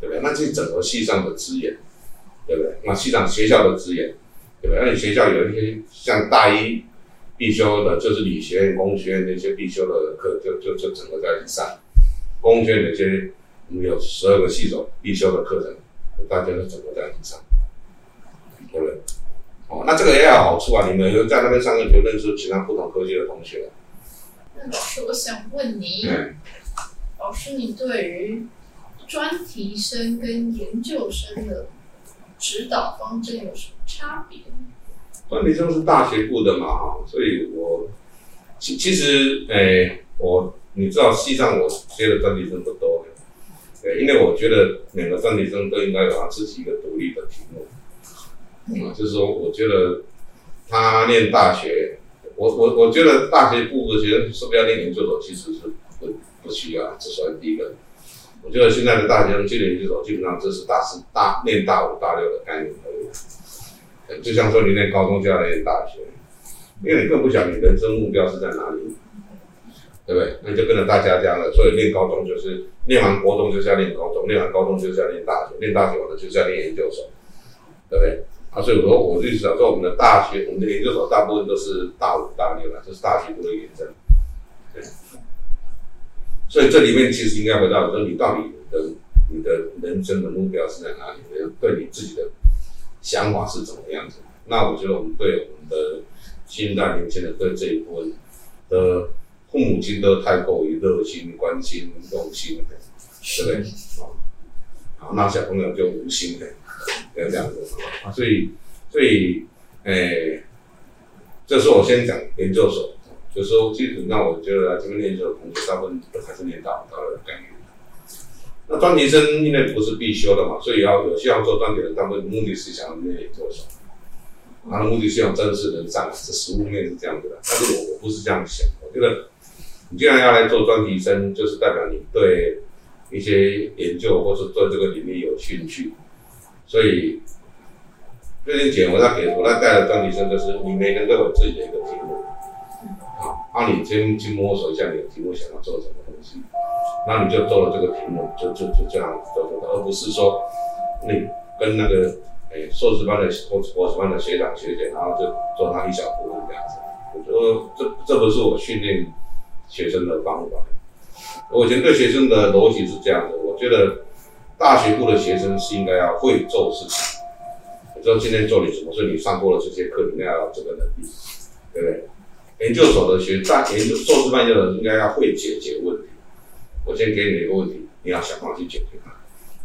对不对？那这整个系上的资源，对不对？那系上学校的资源，对不对？那你学校有一些像大一必修的，就是理学院、工学院那些必修的课，就就就整个在一起上。工学院那些我们有十二个系种必修的课程，大家都整个在一起上，对不对？哦，那这个也有好处啊！你们有在那边上课，就认识其他不同科技的同学。那老师，我想问你，嗯、老师，你对于专题生跟研究生的指导方针有什么差别？专题生是大学部的嘛，所以我其其实，诶、欸，我你知道，系上我接的专题生不多，对，因为我觉得每个专题生都应该有他自己一个独立的题目。啊，就是说，我觉得他念大学，我我我觉得大学部的学生是不是要念研究所，其实是不不需要，这算第一个。我觉得现在的大学生去念研究所，基本上这是大四大念大五大六的概念而已。就像说你念高中就要念大学，因为你更不晓得你人生目标是在哪里。对不对？那你就跟着大家这样的，所以念高中就是念完国中就是要念高中，念完高中就是要念大学，念大学完了就是要念研究所，对不对？啊，所以我说我就想说，我们的大学，我们的研究所大部分都是大五、大六了，就是大学部的研究生。对。所以这里面其实应该回到说，你到底的你的人生的目标是在哪里？对你自己的想法是怎么样子？那我觉得我们对我们的新一代年轻人对这一部分的父母亲都太过于热心、关心、用心，对不对？好，好，那小朋友就无心的。要这样子，所以，所以，诶、欸，这是我先讲研究所，有时候，基本上我觉得来这边念研究所的同学，大部分都还是念大大的概念。那专题生因为不是必修的嘛，所以要有需要做专题的，他们目的是想要念研究所，他的目的是想正式能上，这实务面是这样子的。但是我我不是这样想，我觉得你既然要来做专题生，就是代表你对一些研究或是对这个领域有兴趣。所以最近节目我在给我在带的专题生，就是你每个人都有自己的一个题目，好，那你先去摸索一下你的题目想要做什么东西，那你就做了这个题目，就就就这样做做的，而不是说你跟那个诶硕士班的或博士班的学长学姐，然后就做他一小部分这样子。我觉得这这不是我训练学生的方法。我以前对学生的逻辑是这样的，我觉得。大学部的学生是应该要会做事情，我知道今天做你什么，所以你上过了这些课，你应该要有这个能力，对不对？研究所的学大研究硕士班的人应该要会解决问题。我先给你一个问题，你要想办法去解决它，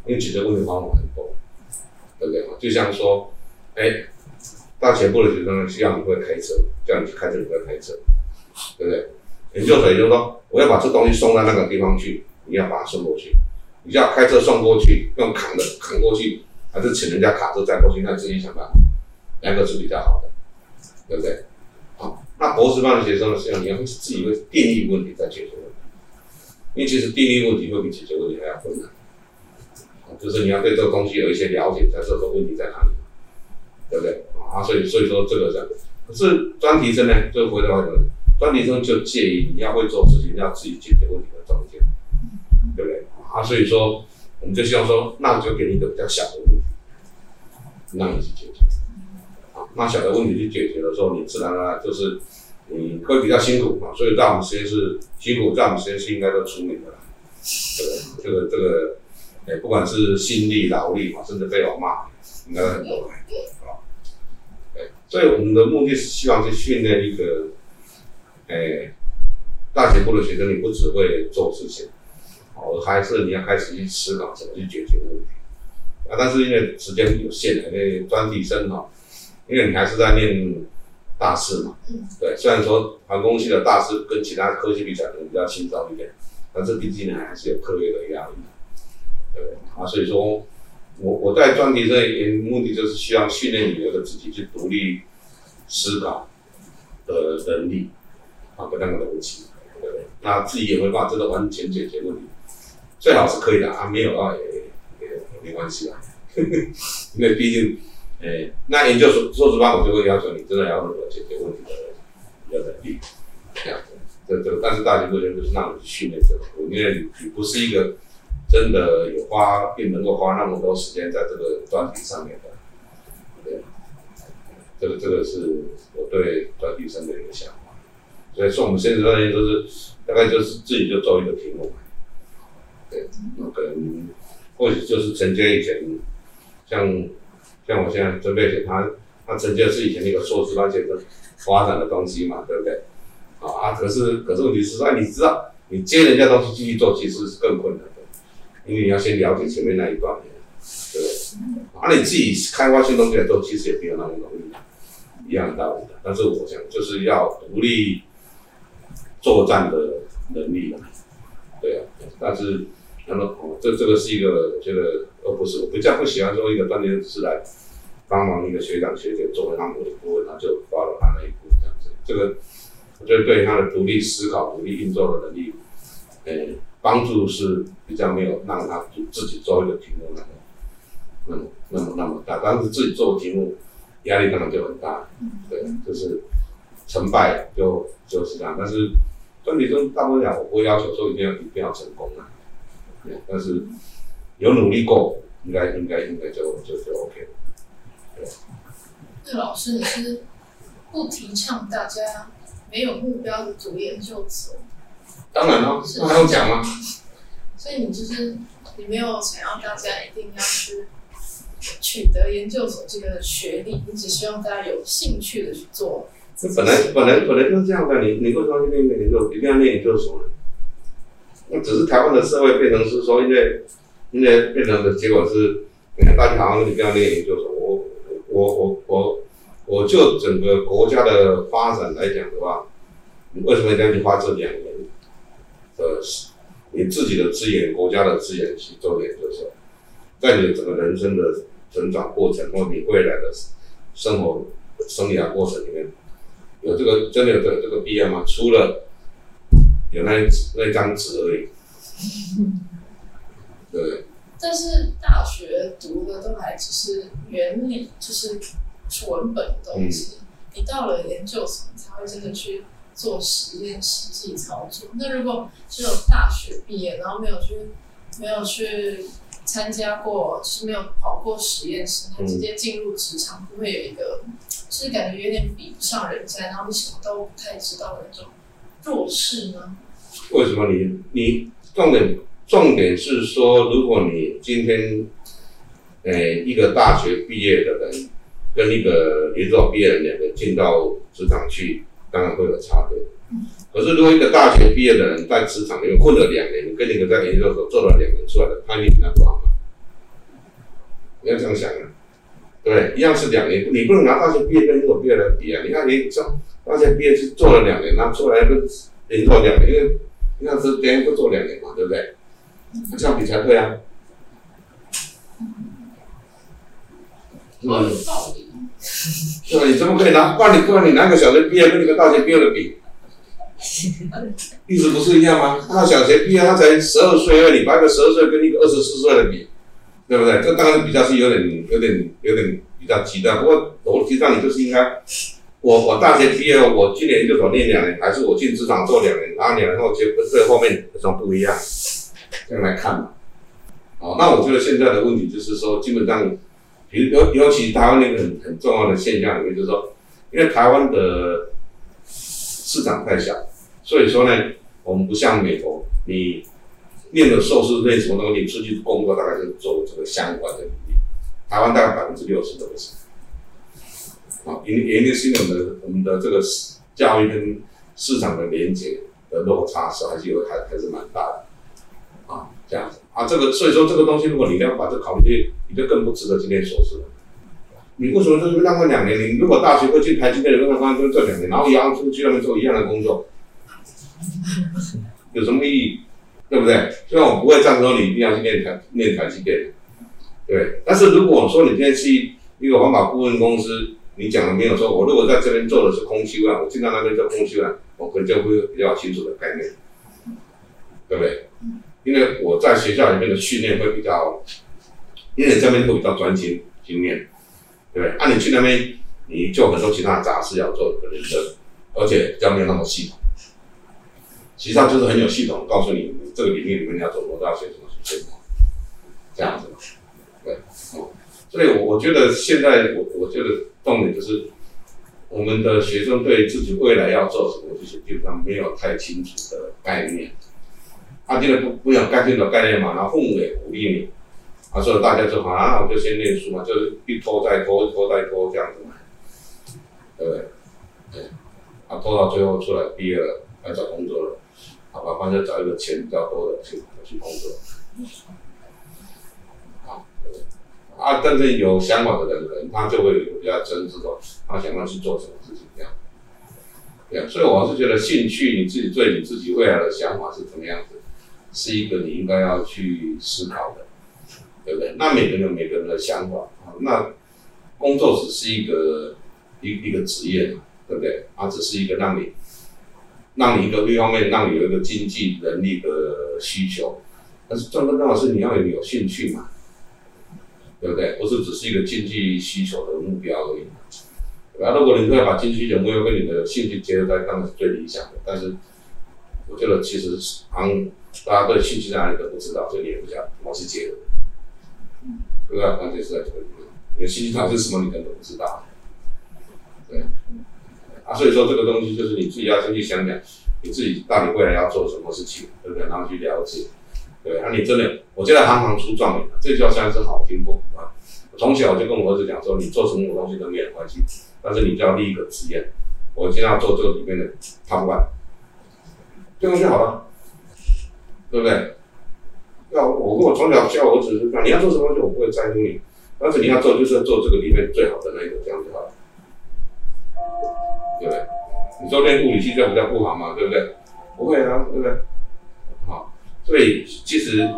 因为解决问题方法很多，对不对？就像说，哎，大学部的学生需要你会开车，叫你去开车，你会开车，对不对？研究所也就是说，我要把这东西送到那个地方去，你要把它送过去。你要开车送过去，用扛的扛过去，还是请人家卡车载过去？那自己想办法，哪个是比较好的，对不对？那博士班的学生呢，实际上你要自己会定义问题再解决问题，因为其实定义问题会比解决问题还要困难。就是你要对这个东西有一些了解，才知道这个问题在哪里，对不对？啊，所以所以说这个这样，可是专题生呢，就回到说，专题生就介意你要会做事情，要自己解决问题的中间，对不对？啊，所以说，我们就希望说，那我就给你一个比较小的问题，让你去解决。那小的问题去解决的时候，你自然而然就是你会比较辛苦啊。所以在我们实验室辛苦，在我们实验室应该都出名的啦。这个这个这个，哎，不管是心力劳力嘛，甚至被我骂，应该很多。啊，对，所以我们的目的是希望去训练一个，哎，大学部的学生，你不只会做事情。哦，还是你要开始去思考怎么去解决问题啊！但是因为时间有限，因为专题生哈，因为你还是在念大四嘛，对。虽然说航空系的大四跟其他科系比起来可能比较轻松一点，但是毕竟呢还是有课业的压力，对啊。所以说，我我在专题生也目的就是希望训练你有一个自己去独立思考的能力啊，不那么的无情，对？那自己也会把这个完全解决问题。最好是可以的啊，没有啊也也没关系啦，因为毕竟，诶、那研究所硕士班我就会要求你真的要有解决问题的能力，这样子，这这但是大学部就是让你去训练这个，因为你不是一个真的有花并能够花那么多时间在这个专题上面的，对，这个这个是我对专题生的一个想法，所以说我们现在专业都是大概就是自己就做一个题目。对，那可能或许就是承接以前，像像我现在准备给他，他承接是以前那个硕士班学生发展的东西嘛，对不对？啊，可是可是问题是说，你知道，你接人家东西继续做，其实是更困难的，因为你要先了解前面那一段，对不对？啊、你自己开发新东西来做，其实也没有那么容易，一样道理的。但是我想，就是要独立作战的能力了，对啊，但是。那么哦，这这个是一个，我觉得而不是我比较不喜欢说一个专业是来帮忙一个学长学姐做了他们的顾问，他就发了他那一步这样子。这个我觉得对他的独立思考、独立运作的能力，呃，帮助是比较没有让他自己做一个题目那么那么那么那么大。但是自己做题目压力当然就很大，对，就是成败就就是这样。但是专题中大部分讲，我不会要求说一定要一定要成功啊，对，但是有努力过，应该应该应该就就就 OK 了。对。那老师，你是不提倡大家没有目标的读研究所？当然了，那还用讲吗？所以你就是你没有想要大家一定要去取得研究所这个学历，你只希望大家有兴趣的去做。这本来本来本来就是这样的，你你为什么去念研究，一定要念研究所呢？那只是台湾的社会变成是说，因为因为变成的结果是，你看大家好像你不要念研究所，我我我我我就整个国家的发展来讲的话，你为什么一定要去花这两年？呃，你自己的资源、国家的资源去做研究所，在你整个人生的成长过程或你未来的生活生涯过程里面，有这个真的有这个这个必要吗？除了有那那张纸而已，对。但是大学读的都还只是原理，就是文本的东西。嗯、你到了研究所，你才会真的去。做实验、实际操作。那如果只有大学毕业，然后没有去、没有去参加过，是没有跑过实验室，他直接进入职场，不会有一个，就是感觉有点比不上人家，然后你什么都不太知道的那种弱势呢？为什么你你重点重点是说，如果你今天，呃，一个大学毕业的人跟一个研究所毕业的人两个进到职场去。当然会有差别，可是如果一个大学毕业的人在职场里面混了两年，跟一个在研究所做了两年出来的，他比他不好吗？你要这样想啊，对，一样是两年，你不能拿大学毕业跟研究毕业来比啊。你看你上大学毕业就做了两年，拿出来跟研究所两年，因为你看是别人都做两年嘛，对不对？这样比才对啊。嗯。对吧？你怎么可以拿？不然你不然你拿个小学毕业跟那个大学毕业的比，意思不是一样吗？他小学毕业他才十二岁而已，你把一个十二岁跟一个二十四岁的比，对不对？这当然比较是有点、有点、有点比较极端。不过逻辑上你就是应该，我我大学毕业，我今年就说念两年，还是我进职场做两年，然后两年后结婚，这后面有什么不一样？这样来看嘛。好，那我觉得现在的问题就是说，基本上。尤尤尤其台湾那个很很重要的现象里面，就是说，因为台湾的市场太小，所以说呢，我们不像美国，你念的硕士念什么东西，你出去工作大概就是做这个相关的领域。台湾大概百分之六十都是。啊，研研究性我们的我们的这个教育跟市场的连接的落差是还是有还还是蛮大的。啊，这样子啊，这个所以说这个东西，如果你要把这考虑你就更不值得今天硕士了。你为什么就浪费两年？你如果大学会进台积电的那个方，就这两年，然后一样出去那边做一样的工作，有什么意义？对不对？虽然我不会赞成你一定要去念台念台积电，对。但是如果说你今天是一个环保顾问公司，你讲的没有说，我如果在这边做的是空气污染，我进到那边做空气污染，我可能就会有比较清楚的概念，对不对？因为我在学校里面的训练会比较。因为这边会比较专心经验，对不对？那、啊、你去那边，你就很多其他杂事要做，可能的，而且比较没有那么系统。实际上就是很有系统，告诉你，你这个领域里面你要做什么，要学什么，学什么，这样子。对，哦，所以我我觉得现在我我觉得重点就是，我们的学生对自己未来要做什么，就是基本上没有太清楚的概念。他现在不不想概念的概念嘛，然后父母也鼓励你。啊，所以大家就好啊，我就先念书嘛，就是一拖再拖，一拖再拖这样子嘛，对不对？对，啊，拖到最后出来毕业了，来找工作了，好吧，反正找一个钱比较多的去去工作。啊，真正有想法的人，可能他就会比较真知道他想要去做什么事情这样。对，所以我是觉得兴趣，你自己对你自己未来的想法是怎么样子，是一个你应该要去思考的。对不对？那每个人有每个人的想法啊。那工作只是一个一一个职业嘛，对不对？啊，只是一个让你让你一个一方面让你有一个经济能力的需求，但是最重要的是你要有有兴趣嘛，对不对？不是只是一个经济需求的目标而已。然后如果你可以把经济需求目标跟你的兴趣结合在，当然是最理想的。但是我觉得其实好像大家对兴趣在哪里都不知道，这里也不讲，我是结合，对吧？关键是在这个地方，你的兴趣它是什么，你可能都不知道。对，啊，所以说这个东西就是你自己要先去想想，你自己到底未来要做什么事情，对不对？然后去了解，对，那、啊、你真的，我觉得行行出状元，这叫算是好听不啊？从小就跟我儿子讲说，你做什么东西都没有关系，但是你就要立一个志愿，我今天要做这个里面的 top one，这样就好了，对不对？要我跟我从小教我儿子是说，你要做什么东西，我不会在乎你，但是你要做就是做这个里面最好的那个，这样就好了。对不对？你说练物理系就比较不好嘛，对不对？不会啊，对不对？对，其实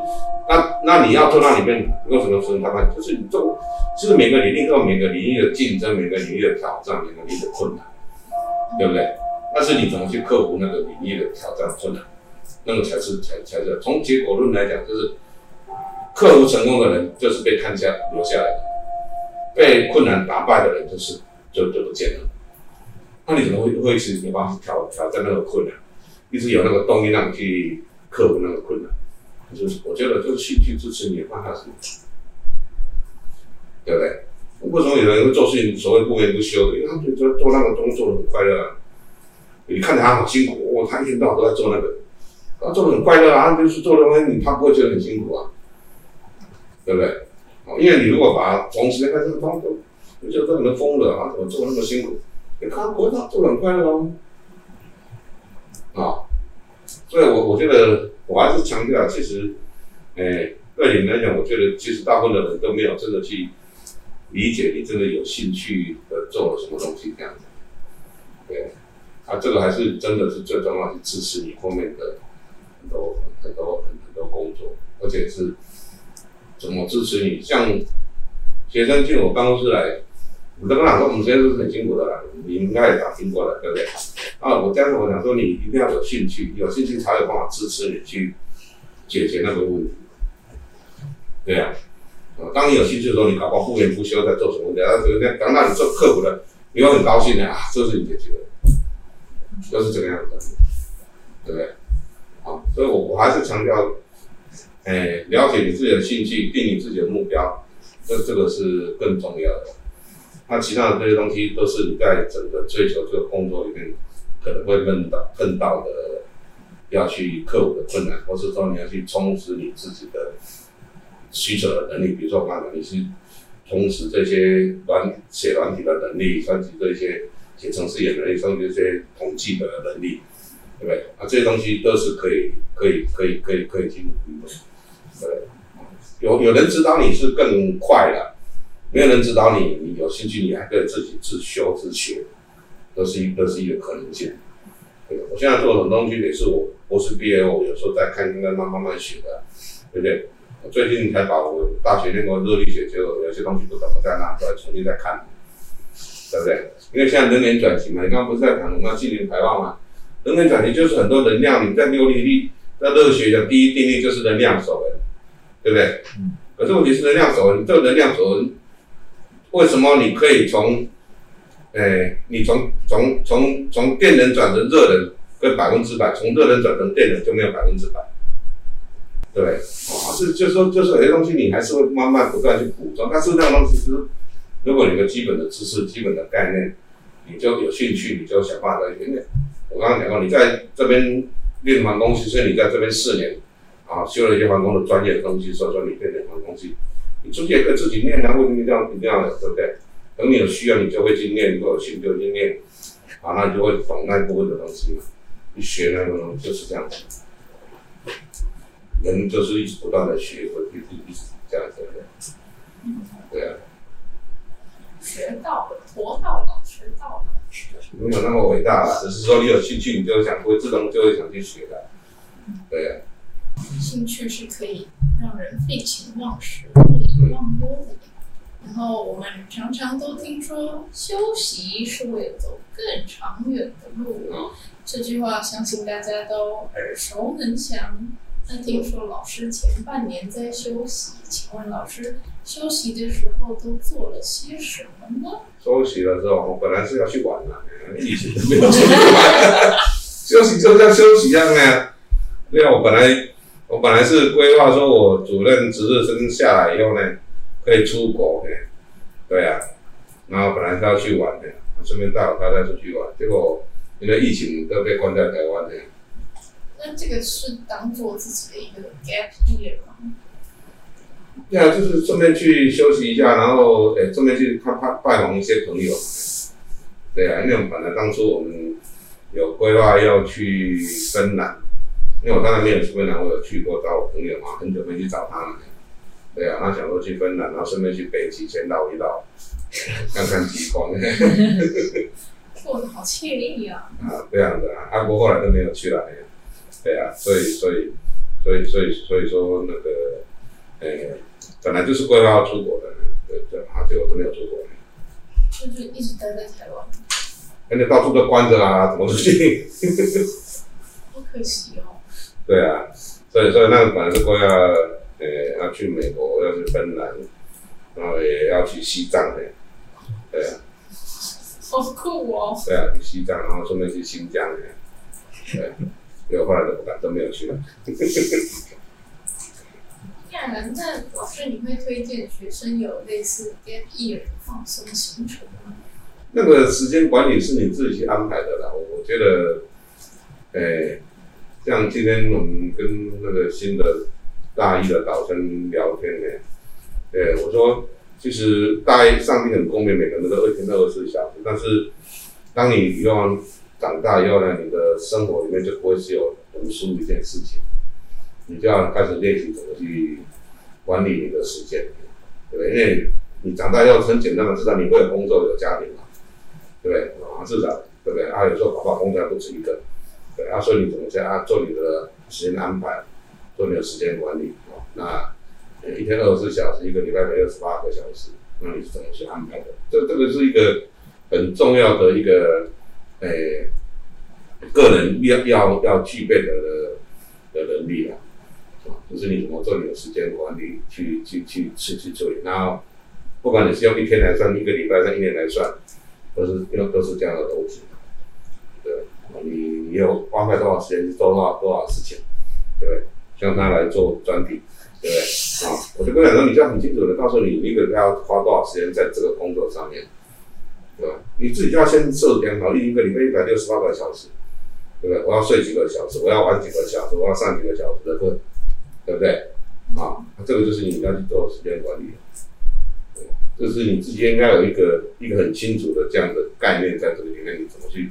那那你要做那里面用什么词？他们就是你做，其实每个领域都有每个领域的竞争，每个领域的挑战，每个领域的困难，对不对？但是你怎么去克服那个领域的挑战困难？那个才是才才是从结果论来讲，就是克服成功的人就是被看下留下来的，被困难打败的人就是就就不见了。那你怎么会会去没办法挑挑战那个困难，一直有那个动力让你去克服那个困难？就是我觉得就是兴趣支持你的方法是，对不对？为什么有人会做事情所谓不眠不休的？因为他觉得做那个东西做的很快乐啊。你看他好辛苦，哦，他一天到晚都在做那个，他做的很快乐啊，他就是做的东西，他不会觉得很辛苦啊，对不对？因为你如果把从时间开始当中，你就这可能疯了啊，怎么做那么辛苦？你看，国他做的很快乐哦，啊，所以我我觉得我还是强调，其实，哎，对你们来讲，我觉得其实大部分的人都没有真的去理解你真的有兴趣的做了什么东西这样子，对，啊，这个还是真的是最重要，是支持你后面的很多很多很很多工作，而且是怎么支持你，像学生进我办公室来。我都跟他说，我们现在是很辛苦的啦，你应该也打听过了，对不对？啊，我但是我想说，你一定要有兴趣，有兴趣才有办法支持你去解决那个问题，对呀、啊。当你有兴趣的时候，你搞不好不眠不休在做什么问题，啊，等等，等到你做克服了，你会很高兴的啊，这是你解决的，就是这个样子，对不对？啊，所以我我还是强调，哎，了解你自己的兴趣，定你自己的目标，这这个是更重要的。那其他的这些东西都是你在整个追求这个工作里面可能会碰到碰到的，要去克服的困难，或是说你要去充实你自己的需求的能力。比如说，我刚才你是充实这些软写软体的能力，甚至这些写程式的能力，甚至这些统计的能力，对不对？啊，这些东西都是可以可以可以可以可以去。对，有有人指导你是更快的。没有人指导你，你有兴趣，你还可以自己自修自学，都是一都是一个可能性。对，我现在做的很多东西也是我博士毕业后，我有时候在看，应该慢慢慢学的，对不对？我最近才把我大学那个热力学，就有些东西不懂，我再拿出来重新再看，对不对？因为现在能源转型嘛，你刚刚不是在谈我们要净零排放吗？能源转型就是很多能量，你在六力力在热学的第一定律就是能量守恒，对不对？嗯。可是问题是能量守恒，这个能量守恒。为什么你可以从，诶、你从从从从电能转成热能，跟百分之百，从热能转成电能就没有百分之百，对？啊，是就说就是有些东西你还是会慢慢不断去补充，但是那个东西是，如果你有基本的知识、基本的概念，你就有兴趣，你就想办法来练练。我刚刚讲过，你在这边练完东西，所以你在这边四年，啊，修了一些环工的专业的东西，所以说你练练完东西。你出去也可以自己念啊，为什么这样一定要的，对不对？等你有需要，你就会去念；如果有兴趣就去念，啊，那你就会懂那部分的东西。你学那个东西就是这样子，人就是一直不断的学，会一直一直这样子的。对啊。学到了，活到老，学到老。没有那么伟大，只是说你有兴趣，你就想会自动就会想去学的。对啊。兴趣是可以让人废寝忘食、忘忧的。然后我们常常都听说，休息是为了走更长远的路。这句话相信大家都耳熟能详。那听说老师前半年在休息，请问老师休息的时候都做了些什么呢？休息的时候，我本来是要去玩的，疫情没有出去玩。休息就像休息一样呢对啊，我本来我本来是规划说，我主任值日生下来以后呢，可以出国的，对啊，然后本来是要去玩的，顺便带我太太出去玩，结果因为疫情都被关在台湾的。那这个是当做自己的一个 gap year 吗？对啊，就是顺便去休息一下，然后诶，顺便去看看拜访一些朋友。对啊，因为我们本来当初我们有规划要去芬兰，因为我当然没有去芬兰，我有去过找我朋友嘛，很久没去找他们。对啊，他想说去芬兰，然后顺便去北极先绕一绕，看看极光。过得好惬意啊！啊，这样的啊，阿国后来都没有去了。对啊，所以所以所以所以所以说那个，诶，本来就是规划要出国的，对对，啊，结果都没有出国，就就一直待在台湾，那你到处都关着啦，怎么出去？好可惜哦。对啊，所以所以那个本来是规划，诶，要去美国，要去芬兰，然后也要去西藏的，对啊。好酷哦。对啊，去西藏，然后顺便去新疆的，对。有后来都不敢，都没有去了。那老师，你会推荐学生有类似 gap year 放松行程吗？那个时间管理是你自己去安排的啦。我觉得，诶、欸，像今天我们跟那个新的大一的导生聊天呢，对、我说，其实大一上面很公平，每个人都二天二十四小时，但是当你以后长大以后呢，你的生活里面就不会只有读书一件事情，你就要开始练习怎么去管理你的时间，对不对？因为你长大以后很简单的知道你会有工作有家庭嘛，对不对？啊，至少对不对？啊，有时候爸爸工作还不止一个，对啊，所以你怎么去啊做你的时间安排，做你的时间管理啊？那一天二十四小时，一个礼拜每二十八个小时，那你是怎么去安排的？这这个是一个很重要的一个。诶、个人要要要具备的的能力啊，就是你怎么做你的时间管理，去去去去去处理。然后，不管你是用一天来算，一个礼拜算，一年来算，都是用都是这样的东西。你你有花费多少时间去做多少多少事情，对不对？像他来做专题，对不对？啊，我就跟你说，你就很清楚的告诉你，你一个月要花多少时间在这个工作上面。对吧？你自己就要先设点好，一个礼拜一百六十八个小时，对不对？我要睡几个小时，我要玩几个小时，我要上几个小时的课，对不对？啊，这个就是你要去做时间管理，对，就是你自己应该有一个一个很清楚的这样的概念在这个里面，你怎么去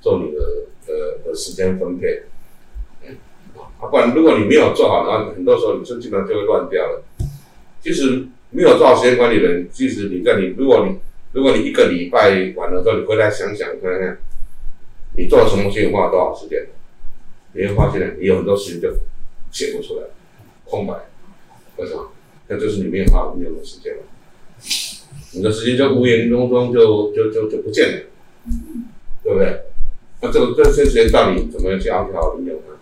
做你的呃的时间分配？啊，不然如果你没有做好的话，很多时候你就基本上就会乱掉了。其实没有做好时间管理的人，其实你在你如果你如果你一个礼拜完了之后，你回来想想看看，你做了什么东西，花了多少时间？你会发现，你有很多事情就写不出来，空白。为什么？那就是你没有花你有的时间了，你的时间就无形当中就就就就不见了，对不对？那这个这些时间到底怎么样去安排好利用呢？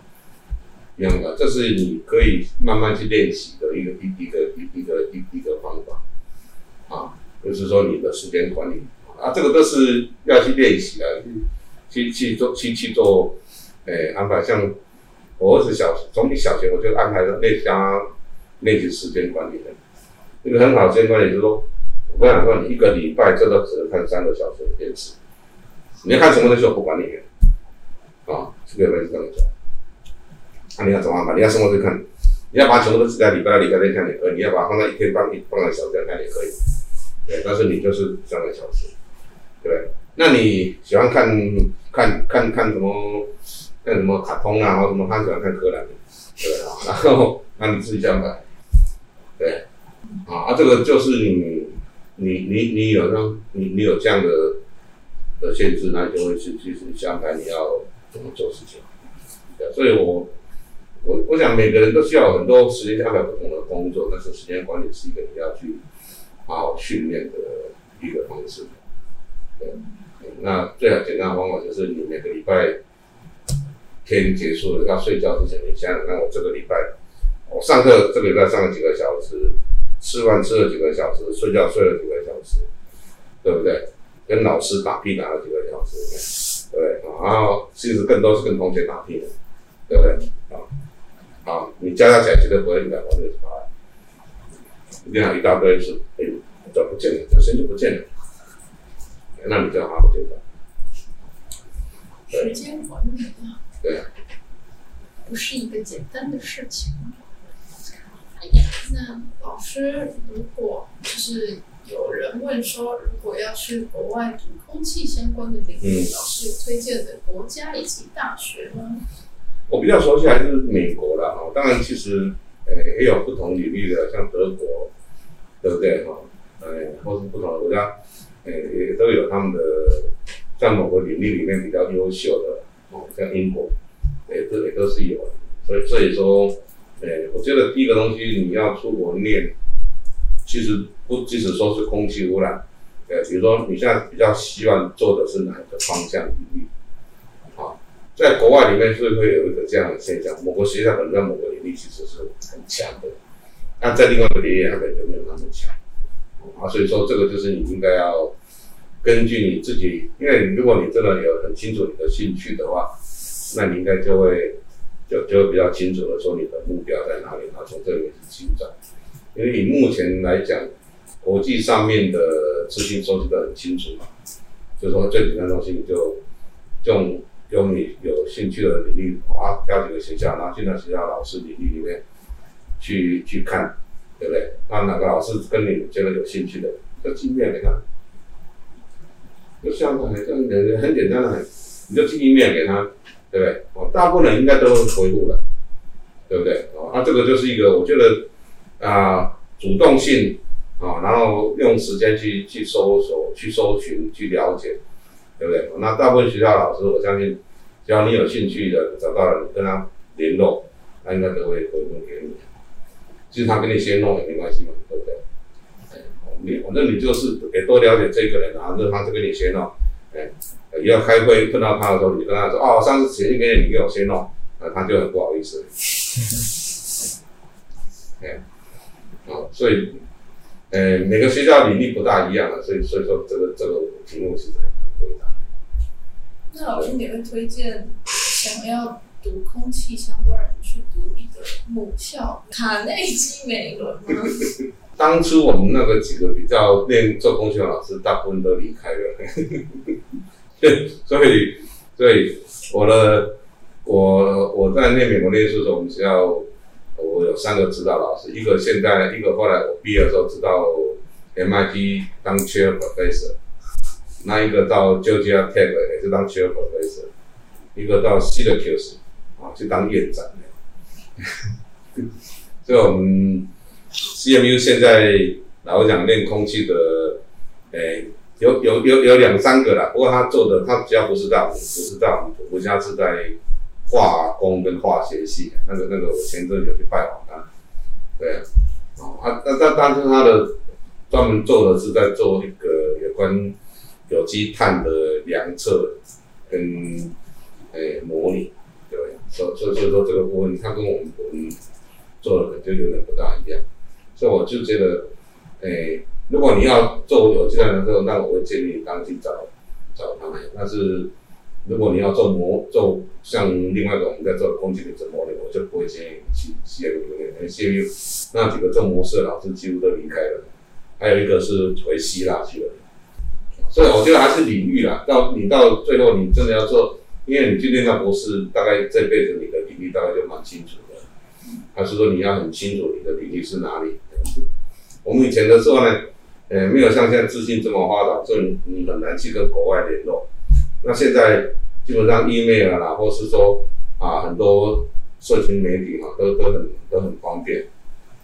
一样的，这是你可以慢慢去练习的一个一一个一一个一一个方法啊。就是说你的时间管理啊，这个都是要去练习的，去去做去去做，诶、安排。像我儿子小从你小学我就安排了练习啊，练习时间管理的。一个很好的时间管理就是说，我跟你说，你一个礼拜最多只能看三个小时的电视，你要看什么东西我不管你，啊，这个是这样讲。那你要怎么安排？你要什么时候看？你要把全部都只在礼拜六、礼拜天看也可以，你要把它放在一天放一放在小时看也可以。对，但是你就是三个小时，对。那你喜欢看看看看什么？看什么卡通啊，或什么？他喜欢看柯南，对啊。然后，那你自己这样来，对。啊，这个就是你你你你有这你你有这样的的限制，那就会去去去安排你要怎么做事情。对，所以我我我想每个人都需要很多时间安排不同的工作，但是时间管理是一个你要去。好好训练的一个方式，对，那最好简单的方法就是你每个礼拜天结束了要睡觉之前，你想想看，我这个礼拜我上课这个礼拜上了几个小时，吃饭吃了几个小时，睡觉睡了几个小时，对不对？跟老师打屁打了几个小时，然后其实更多是跟同学打拼的，对不对？啊，啊，你加加起来绝对不会一百万六十八万，一一大堆是哎，就不见了，这钱就不见了，那你就好好对待。时间管理啊，对啊，不是一个简单的事情。那老师，如果就是有人问说，如果要去国外读空气相关的领域，老师有推荐的国家以及大学吗？我比较熟悉还是美国了哈，当然其实呃也有不同领域的，像德国，对不对哈？呃，或是不同的国家，呃也都有他们的。在某个领域里面比较优秀的哦，像英国，也都也都是有的。所以所以说，呃，我觉得第一个东西你要出国念，其实不即使说是空气污染，呃，比如说你现在比较希望做的是哪一个方向领域？好，在国外里面是会有一个这样的现象，某个学校可能在某个领域其实是很强的，那在另外一个领域它可能就没有那么强。啊，所以说这个就是你应该要。根据你自己，因为如果你真的有很清楚你的兴趣的话，那你应该就会就就会比较清楚的说你的目标在哪里，然后从这里面去寻找。因为以目前来讲，国际上面的资讯收集得很清楚嘛，就说最简单的东西，你就用用你有兴趣的领域，啊，挑几个学校，然后进到学校老师领域里面去去看，对不对？那哪个老师跟你觉得有兴趣的，就进面给他。就像很很很简单的很，你就寄一面给他，对不对？哦，大部分人应该都会回复了，对不对？哦，那这个就是一个我觉得啊、主动性啊、然后用时间去去搜索、去搜寻、去了解，对不对？那大部分学校老师，我相信，只要你有兴趣的找到了，跟他联络，他应该都会回复给你。其实他跟你先弄也没关系嘛，对不对？你反正你就是得多了解这个人啊，让他就跟你先弄，哎，要开会碰到他的时候，你跟他说哦，上次写信给你，你给我先弄，啊，他就很不好意思。哎，哦，所以，呃，每个学校履历不大一样啊，所以所以说这个这个题目是很难回答。那老师，你会推荐想要读空气相关人去读你的母校卡内基梅伦吗？当初我们那个几个比较练做空气的老师，大部分都离开了，所以，所以我的我我在念美国念书的时候，我们学校我有三个指导老师，一个现在，一个后来我毕业的时候知道 MIT 当 Chair Professor，那一个到 Georgia Tech 也是当 Chair Professor，一个到 Syracuse 啊去当院长，所以我们。CMU 现在老讲练空气的，诶、有有有有两三个啦，不过他做的他主要不是在我们，不是在我们，我家是在化工跟化学系，那个那个我前阵有去拜访他，对啊，哦，他那那当时他的专门做的是在做一个有关有机碳的量测跟诶、模拟，对，所所以所以说这个部分他跟我们我们做的就有点不大一样。所以我就觉得，诶、如果你要做有机碳的时候，那我会建议你当去找找他们。但是如果你要做模做像另外一种我们在做空气品质模拟，我就不会建议你去 CMU，因为 CMU 那几个做模式的老师几乎都离开了，还有一个是回希腊去了。所以我觉得还是领域啦，到你到最后你真的要做，因为你去念到博士，大概这辈子你的领域大概就蛮清楚的，还是说你要很清楚你的领域是哪里。我们以前的时候呢，呃，没有像现在资讯这么发达，所以你很难去跟国外联络。那现在基本上 email 啦，或是说啊，很多社群媒体嘛，都都很都很方便，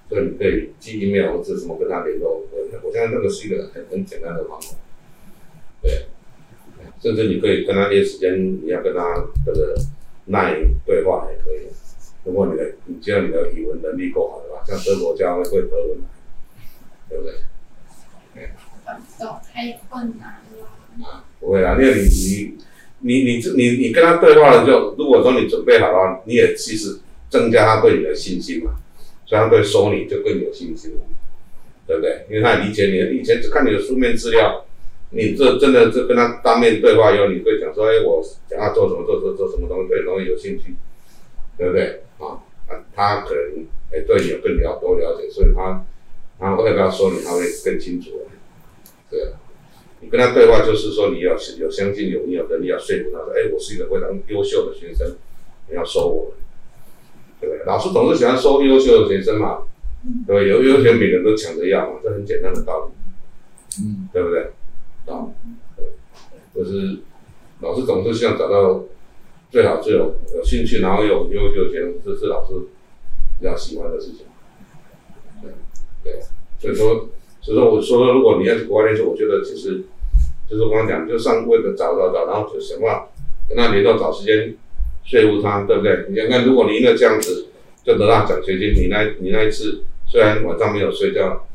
所以你可以寄 email 或者什么跟他联络。我我现在那个是一个很很简单的方法，对，甚至你可以跟他约时间，你要跟他这个 LINE 对话也可以。如果你的你只要你的语文能力够好的话，像德国教会会德文，对不对？办不到，太困难了。不会啦，因为你你你你你你跟他对话了，就如果说你准备好了，你也其实增加他对你的信心嘛，所以他对收你就更有信心了，对不对？因为他理解你，以前只看你的书面资料，你这真的是跟他当面对话以后，你会讲说，哎，我想要做什么，做做做什么东西，对，容易有兴趣，对不对？啊，他可能哎对你有更了多了解，所以他他会不要说你，他会更清楚了。对，你跟他对话就是说，你要有相信有你有能力要说服他说，哎，我是一个非常优秀的学生，你要收我。对不对？老师总是喜欢收优秀的学生嘛，对不对？有优秀每个人都抢着要嘛，这很简单的道理，嗯，对不对？啊，对，就是老师总是希望找到最好最有有兴趣，然后有优秀的学生，这是老师比较喜欢的事情。对，对，所以说，所以说我说，如果你要去国外念书，我觉得其实就是我刚刚讲，就上位的找找找，然后就想办法跟他联络，找时间。说服他，对不对？你看看，如果你因为这样子就得到奖学金，你那，你那一次虽然晚上没有睡觉，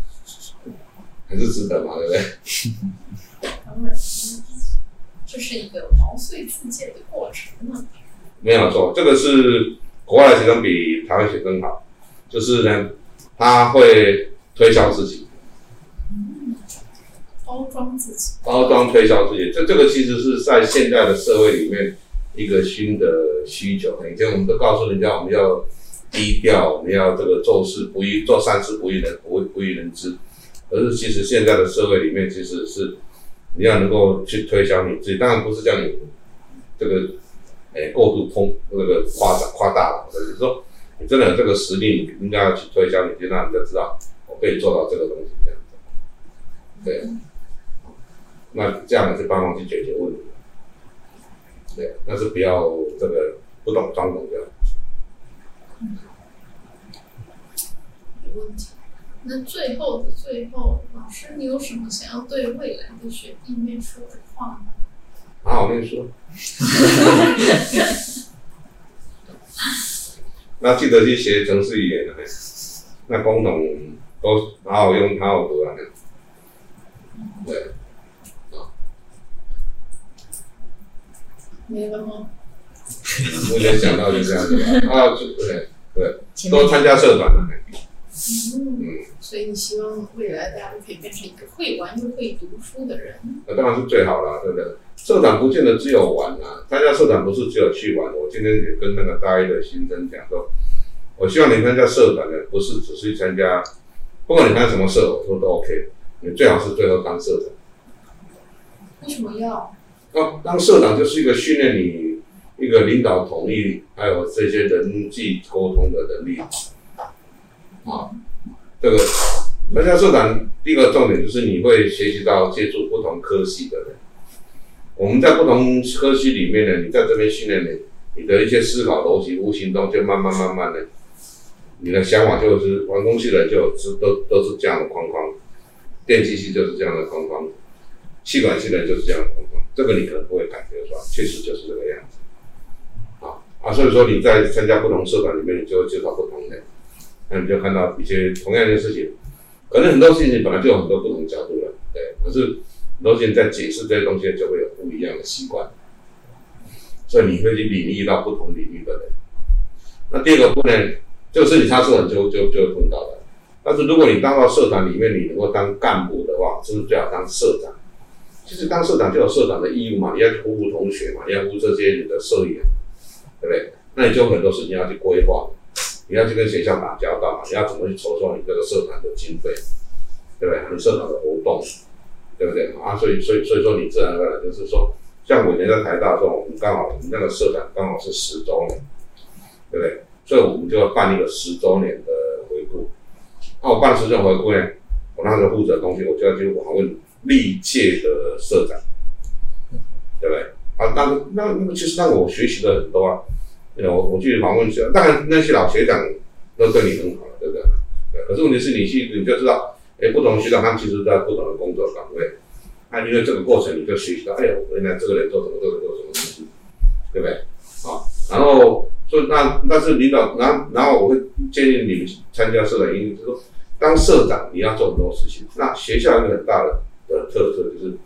还是值得嘛，对不对？这是一个毛遂自荐的过程呢。没有错，这个是国外的学生比台湾学生好，就是呢，他会推销自己，嗯，包装自己，包装推销自己。这这个其实是在现在的社会里面。一个新的需求，以前我们都告诉人家，我们要低调，我们要这个做事不易，做善事不易人不不易人知。可是其实现在的社会里面，其实是你要能够去推销你自己，当然不是叫你这个诶过度通那个夸张夸大了，就是说你真的有这个实力，你应该要去推销，你就让人家知道我可以做到这个东西这样子。对，那这样子帮忙去解决问题。对，但是不要这个不懂装懂这样。嗯，没问题。那最后的最后，老师，你有什么想要对未来的学弟妹说的话吗？好好念书。那记得去学城市语言，那功能都好好用，好好读啊。对。没了吗？目前想到就这样子吧。啊，对对，多参加社团了。嗯，嗯，所以你希望未来大家都可以变成一个会玩又会读书的人？那当然是最好了，对不对？社团不见得只有玩啊，参加社团不是只有去玩。我今天也跟那个大一的新生讲说，我希望你参加社团的不是只是参加，不管你参加什么社，我说都 OK。你最好是最后当社长。为什么要？当当社长就是一个训练你一个领导统一，还有这些人际沟通的能力。啊，这个参加社长第一个重点就是你会学习到接触不同科系的人。我们在不同科系里面呢，你在这边训练你，你的一些思考逻辑，无形中就慢慢慢慢的，你的想法就是，玩工系的就是都都是这样的框框，电机系就是这样的框框，气管系的就是这样的框框。这个你可能不会感觉是吧？确实就是这个样子，啊啊，所以说你在参加不同社团里面，你就会接触不同的，那你就看到一些同样的事情，可能很多事情本来就有很多不同角度了，对，可是很多事情在解释这些东西就会有不一样的习惯，所以你会去领域到不同领域的人。那第二个部分，就是你他是很就就就碰到的，但是如果你当到社团里面，你能够当干部的话，是不是最好当社长？其实当社长就有社长的义务嘛，你要去服务同学嘛，你要服务这些你的社员，对不对？那你就有很多事情要去规划，你要去跟学校打交道嘛，你要怎么去筹措你这个社团的经费，对不对？你社团的活动，对不对？啊，所以所以所以说你自然而然就是说，像我以前在台大的时候，我们刚好我们那个社长刚好是十周年，对不对？所以我们就要办一个十周年的回顾。那我办十周年回顾呢，我那时候负责东西，我就要去访问。历届的社长，对不对？啊，那那那个其实让我学习了很多啊。我我去访问学，当然那些老学长都对你很好，对不对？对。可是问题是你去你就知道，哎，不同学长他们其实在不同的工作岗位，啊，因为这个过程你就学习到，哎呦，原来这个人做什么，这个人做什么东西，对不对？啊，然后所以那但是领导，然后然后我会建议你们参加社长，因为就是说当社长你要做很多事情，那学校有一个很大的。的特色就是，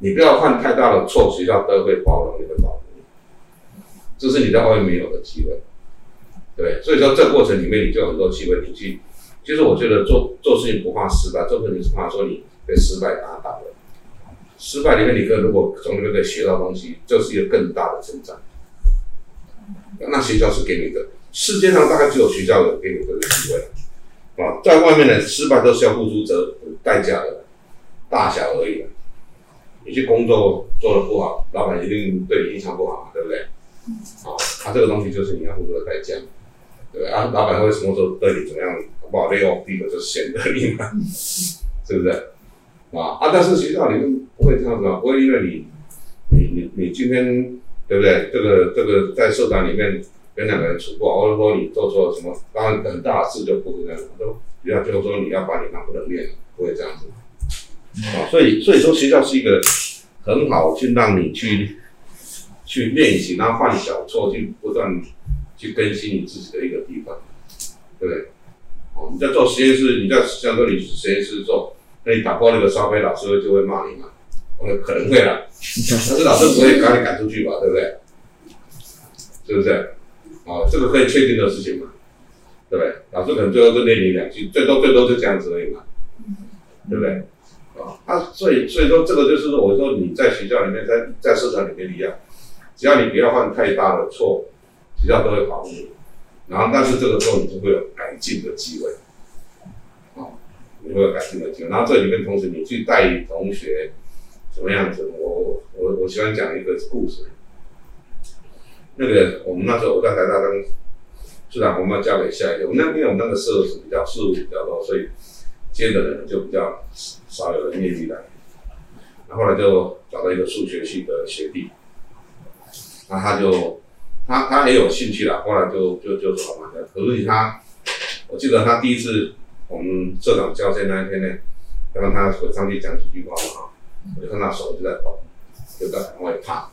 你不要犯太大的错，学校都会包容你的保护，这是你在外面没有的机会，对，所以说这过程里面你就有很多机会，你去，其实我觉得做做事情不怕失败，做事情是怕说你被失败打倒了，失败里面，你可以如果从里面可以学到东西，就是一个更大的成长。那学校是给你的，世界上大概只有学校有给你这个机会。啊，在外面的失败都是要付出责代价的，大小而已。你去工作做得不好，老板一定对你印象不好，对不对？啊，他这个东西就是你要付出的代价，对啊，老板会什么时候对你怎么样？不好，利用第一个就是选择你嘛，是不是？啊啊！但是学校里面不会这样子啊，不会因为你，你你你今天对不对？这个这个在社团里面跟两个人处不好，或者说你做错了什么，当然很大的事就不会这样子，都学校就说你要把你当不能练，不会这样子。啊，所以所以说学校是一个很好去让你去去练习，然后犯小错，去不断去更新你自己的一个地方，对不对？哦你在做实验室，你在像说你实验室做，那你打破那个烧杯，老师就会骂你嘛？我可能会啦，但是老师不会把你赶出去吧？对不对？是不是？啊，这个可以确定的事情嘛？对不对？老师可能最后就念你两句，最多最多就这样子而已嘛？对不对？啊，所以所以说这个就是说，我说你在学校里面，在在社团里面一样，只要你不要犯太大的错，学校都会保护你。然后，但是这个时候你就会有改进的机会，啊，你会有改进的机会。然后这里面同时你去带同学，什么样子？我我我喜欢讲一个故事。那个我们那时候我在台大当社长，我们要交给下一个。我们那边我们那个社是比较事务比较多，所以接的人就比较少有人愿意来。然后来就找到一个数学系的学弟，那他就。他他很有兴趣了，后来就就就说嘛，可是他，我记得他第一次我们社长交接那一天呢，让他回上去讲几句话嘛，我就看他手就在抖，就在很会怕，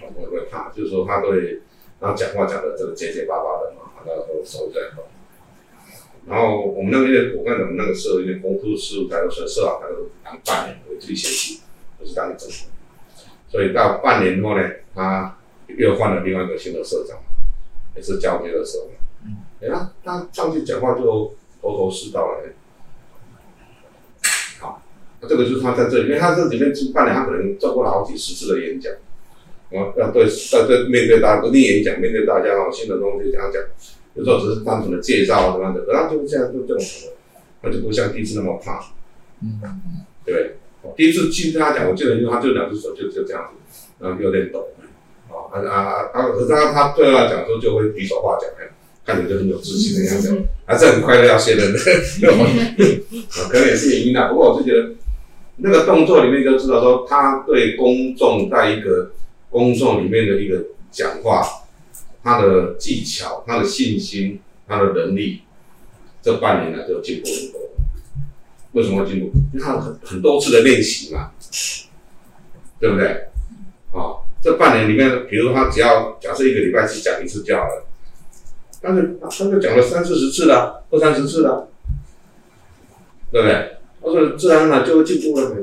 很会怕，就是说他对，然后讲话讲的这个结结巴巴的嘛，然后手在抖。然后我们那边我看我们那个社因为公司事务台都是社长，他都当半年为最学期，不是当整，所以到半年后呢，他。又换了另外一个新的社长，也是教接的时候，哎呀，他上去讲话就头头是道了。好，这个就是他在这里，因为他这里面是半年，他可能做过了好几十次的演讲，我，要对要对面对大家不听演讲，面对大家哦，新的东西这样讲，有时候只是单纯的介绍啊什么的，可他就这样就这种，他就不像第一次那么怕，嗯，对不对？第一次听他讲，我记得因为他就两只手就就这样子，然后有点抖。啊啊啊！可是他他对他来讲说就会比手画脚，看着就很有自信的样子，还是很快乐要写人的，可能也是原因啦。不过我是觉得那个动作里面就知道说，他对公众在一个公众里面的一个讲话，他的技巧、他的信心、他的能力，这半年来就进步很多。为什么进步？因为他很很多次的练习嘛，对不对？啊。这半年里面，比如他只要假设一个礼拜只讲一次就好了，但是他就讲了三四十次了，二三十次了，对不对？他说自然而然就会进步了。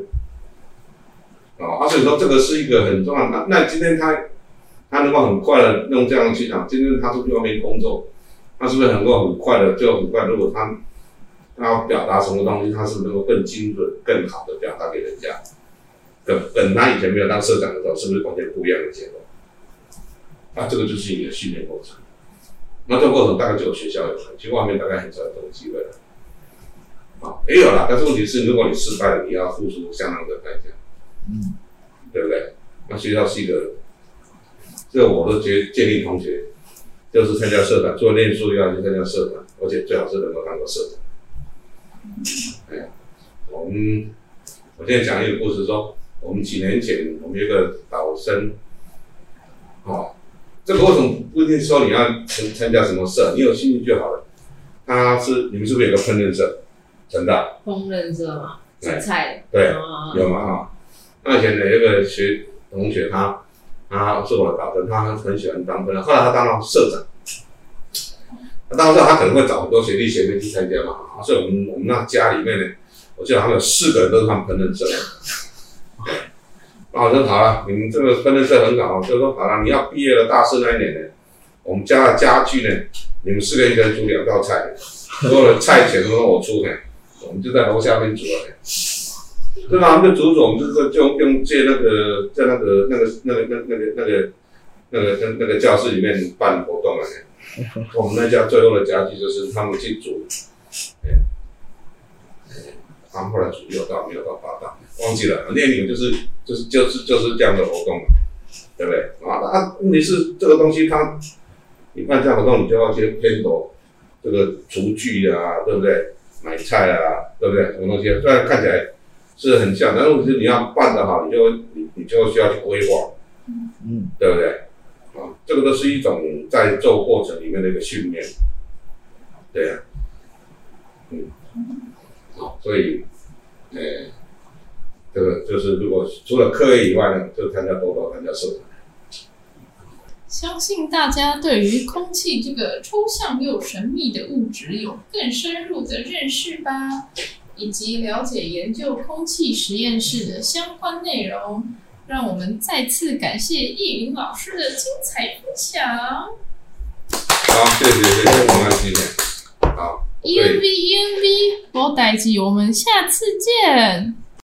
啊，所以说这个是一个很重要。那那今天他他能够很快的用这样去讲，今天他出去外面工作，他是不是能够很快的就很快？如果他他要表达什么东西，他是能够更精准、更好的表达给人家。等等，他以前没有当社长的时候，是不是完全不一样的结果？那，这个就是你的训练过程。那这个过程大概只有学校有，其实外面大概很少有这种机会了。啊，也有啦，但是问题是，如果你失败了，你要付出相当的代价。嗯，对不对？那学校是一个，这个我都建建议同学，就是参加社团，做练书要去参加社团，而且最好是能够当个社长。哎呀，我们我现在讲一个故事说。我们几年前，我们一个导生，哦，这个为什么不一定说你要参参加什么社，你有兴趣就好了。他是你们是不是有个烹饪社？成大烹饪社嘛，做菜对，哦、有吗？哈、哦，那以前有一个学同学他，他是我的导生，他很喜欢当烹饪，后来他当了社长。他当社长，他可能会找很多学弟学妹去参加嘛，所以我们我们那家里面呢，我记得他们有四个人都是他们烹饪社。那我，说好了，你们这个分的社很好，就说好了，你要毕业了，大四那一年呢，我们家的家具呢，你们四个一人煮两道菜，所有的菜钱都是我出的，我们就在楼下面煮了，对吧？我们的组组，我们就是就用借那个在那个那个那个那那个那个那个那那个教室里面办活动啊。我们那家最后的家具就是他们去组，哎，他们后来煮六道没有到八道，忘记了。那你们就是就是就是就是这样的活动，对不对？啊那，问题是这个东西它，你办这样活动，你就要去添购这个厨具啊，对不对？买菜啊，对不对？什么东西？虽然看起来是很像，但是问题是你要办得好，你就你你就需要去规划，嗯，对不对？啊，这个都是一种在做过程里面的一个训练，对呀、啊，嗯，好，所以，呃，这个就是如果除了课业以外呢，就参加多多参加社团。相信大家对于空气这个抽象又神秘的物质有更深入的认识吧，以及了解研究空气实验室的相关内容。让我们再次感谢易云老师的精彩分享。好，谢谢谢谢，我们谢谢好。ENV ENV，无代志，我们下次见。